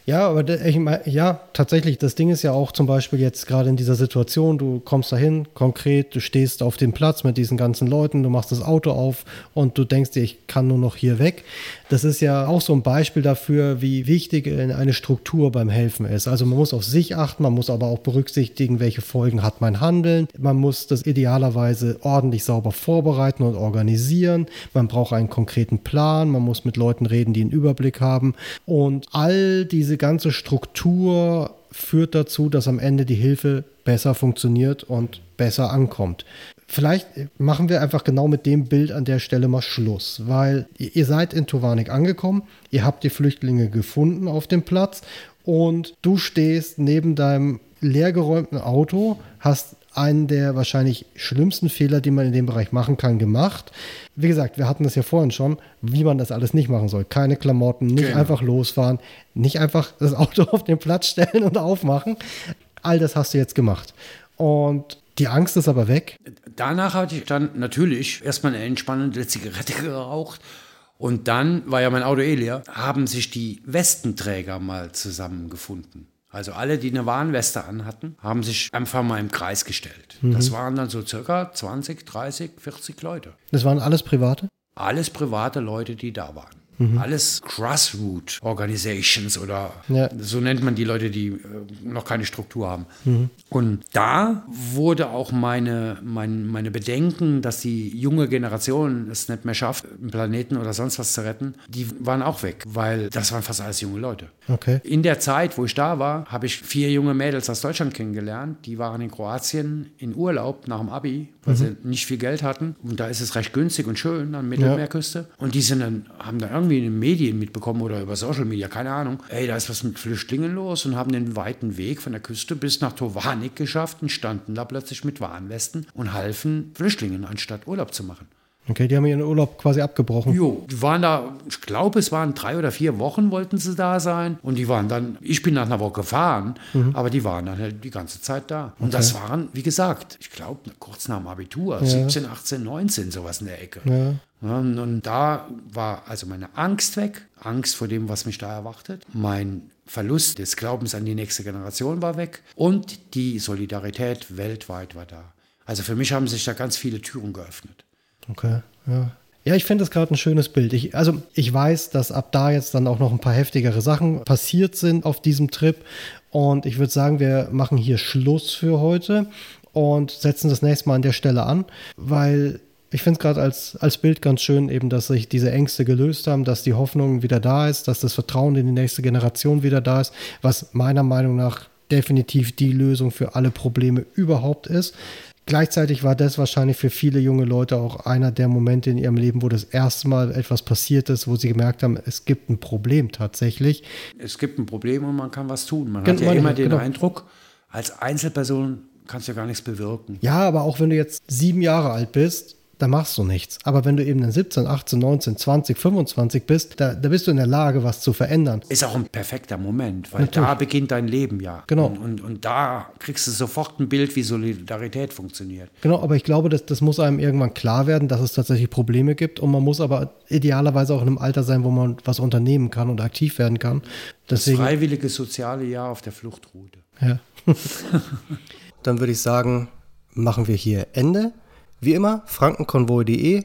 Ja, aber ich mein, ja, tatsächlich, das Ding ist ja auch zum Beispiel jetzt gerade in dieser Situation, du kommst dahin, konkret, du stehst auf dem Platz mit diesen ganzen Leuten, du machst das Auto auf und du denkst dir, ich kann nur noch hier weg. Das ist ja auch so ein Beispiel dafür, wie wichtig eine Struktur beim Helfen ist. Also man muss auf sich achten, man muss aber auch berücksichtigen, welche Folgen hat mein Handeln. Man muss das idealerweise ordentlich sauber vorbereiten und organisieren. Man braucht einen konkreten Plan, man muss mit Leuten reden, die einen Überblick haben. Und all diese ganze Struktur führt dazu, dass am Ende die Hilfe besser funktioniert und besser ankommt. Vielleicht machen wir einfach genau mit dem Bild an der Stelle mal Schluss, weil ihr seid in Tovanik angekommen, ihr habt die Flüchtlinge gefunden auf dem Platz und du stehst neben deinem leergeräumten Auto, hast einen der wahrscheinlich schlimmsten Fehler, die man in dem Bereich machen kann, gemacht. Wie gesagt, wir hatten das ja vorhin schon, wie man das alles nicht machen soll. Keine Klamotten, nicht genau. einfach losfahren, nicht einfach das Auto auf den Platz stellen und aufmachen. All das hast du jetzt gemacht. Und die Angst ist aber weg. Danach hatte ich dann natürlich erstmal eine entspannende Zigarette geraucht. Und dann war ja mein Auto eh leer, haben sich die Westenträger mal zusammengefunden. Also alle, die eine Warnweste anhatten, haben sich einfach mal im Kreis gestellt. Mhm. Das waren dann so circa 20, 30, 40 Leute. Das waren alles private? Alles private Leute, die da waren. Mhm. Alles Grassroot Organizations oder ja. so nennt man die Leute, die äh, noch keine Struktur haben. Mhm. Und da wurde auch meine, mein, meine Bedenken, dass die junge Generation es nicht mehr schafft, einen Planeten oder sonst was zu retten, die waren auch weg, weil das waren fast alles junge Leute. Okay. In der Zeit, wo ich da war, habe ich vier junge Mädels aus Deutschland kennengelernt. Die waren in Kroatien in Urlaub nach dem Abi, weil mhm. sie nicht viel Geld hatten. Und da ist es recht günstig und schön an Mittelmeerküste. Ja. Und die sind dann, haben dann irgendwie in den Medien mitbekommen oder über Social Media, keine Ahnung, ey, da ist was mit Flüchtlingen los und haben den weiten Weg von der Küste bis nach Tovanik geschafft und standen da plötzlich mit Warnwesten und halfen Flüchtlingen, anstatt Urlaub zu machen. Okay, die haben ihren Urlaub quasi abgebrochen. Jo, die waren da, ich glaube, es waren drei oder vier Wochen wollten sie da sein. Und die waren dann, ich bin nach einer Woche gefahren, mhm. aber die waren dann halt die ganze Zeit da. Und okay. das waren, wie gesagt, ich glaube, kurz nach dem Abitur, ja. 17, 18, 19, sowas in der Ecke. Ja. Und, und da war also meine Angst weg, Angst vor dem, was mich da erwartet. Mein Verlust des Glaubens an die nächste Generation war weg und die Solidarität weltweit war da. Also für mich haben sich da ganz viele Türen geöffnet. Okay, ja. Ja, ich finde es gerade ein schönes Bild. Ich, also ich weiß, dass ab da jetzt dann auch noch ein paar heftigere Sachen passiert sind auf diesem Trip. Und ich würde sagen, wir machen hier Schluss für heute und setzen das nächste Mal an der Stelle an, weil ich finde es gerade als, als Bild ganz schön, eben, dass sich diese Ängste gelöst haben, dass die Hoffnung wieder da ist, dass das Vertrauen in die nächste Generation wieder da ist, was meiner Meinung nach definitiv die Lösung für alle Probleme überhaupt ist. Gleichzeitig war das wahrscheinlich für viele junge Leute auch einer der Momente in ihrem Leben, wo das erste Mal etwas passiert ist, wo sie gemerkt haben, es gibt ein Problem tatsächlich. Es gibt ein Problem und man kann was tun. Man hat ja man, immer den genau. Eindruck, als Einzelperson kannst du ja gar nichts bewirken. Ja, aber auch wenn du jetzt sieben Jahre alt bist, da machst du nichts. Aber wenn du eben dann 17, 18, 19, 20, 25 bist, da, da bist du in der Lage, was zu verändern. Ist auch ein perfekter Moment, weil Natürlich. da beginnt dein Leben ja. Genau. Und, und, und, da kriegst du sofort ein Bild, wie Solidarität funktioniert. Genau, aber ich glaube, das, das muss einem irgendwann klar werden, dass es tatsächlich Probleme gibt und man muss aber idealerweise auch in einem Alter sein, wo man was unternehmen kann und aktiv werden kann. Deswegen, das freiwillige soziale Jahr auf der Fluchtroute. Ja. Dann würde ich sagen, machen wir hier Ende. Wie immer, frankenkonvoi.de,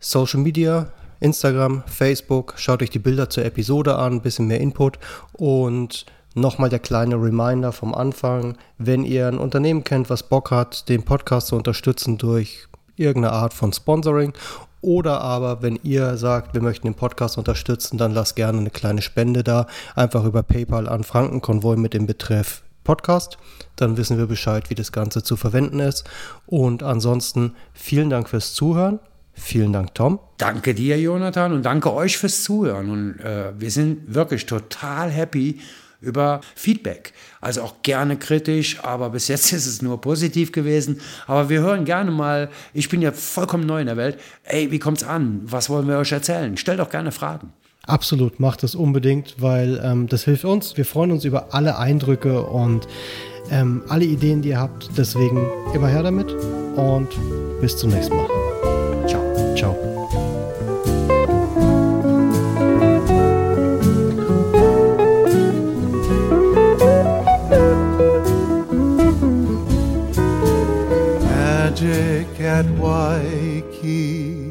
Social Media, Instagram, Facebook, schaut euch die Bilder zur Episode an, ein bisschen mehr Input. Und nochmal der kleine Reminder vom Anfang, wenn ihr ein Unternehmen kennt, was Bock hat, den Podcast zu unterstützen durch irgendeine Art von Sponsoring oder aber, wenn ihr sagt, wir möchten den Podcast unterstützen, dann lasst gerne eine kleine Spende da. Einfach über PayPal an Frankenkonvoi mit dem Betreff Podcast. Dann wissen wir Bescheid, wie das Ganze zu verwenden ist. Und ansonsten vielen Dank fürs Zuhören. Vielen Dank, Tom. Danke dir, Jonathan, und danke euch fürs Zuhören. Und äh, wir sind wirklich total happy über Feedback. Also auch gerne kritisch, aber bis jetzt ist es nur positiv gewesen. Aber wir hören gerne mal, ich bin ja vollkommen neu in der Welt. Ey, wie kommt's an? Was wollen wir euch erzählen? Stellt auch gerne Fragen. Absolut, macht das unbedingt, weil ähm, das hilft uns. Wir freuen uns über alle Eindrücke und ähm, alle Ideen, die ihr habt. Deswegen immer her damit und bis zum nächsten Mal. Ciao. Ciao. magic at Waikiki.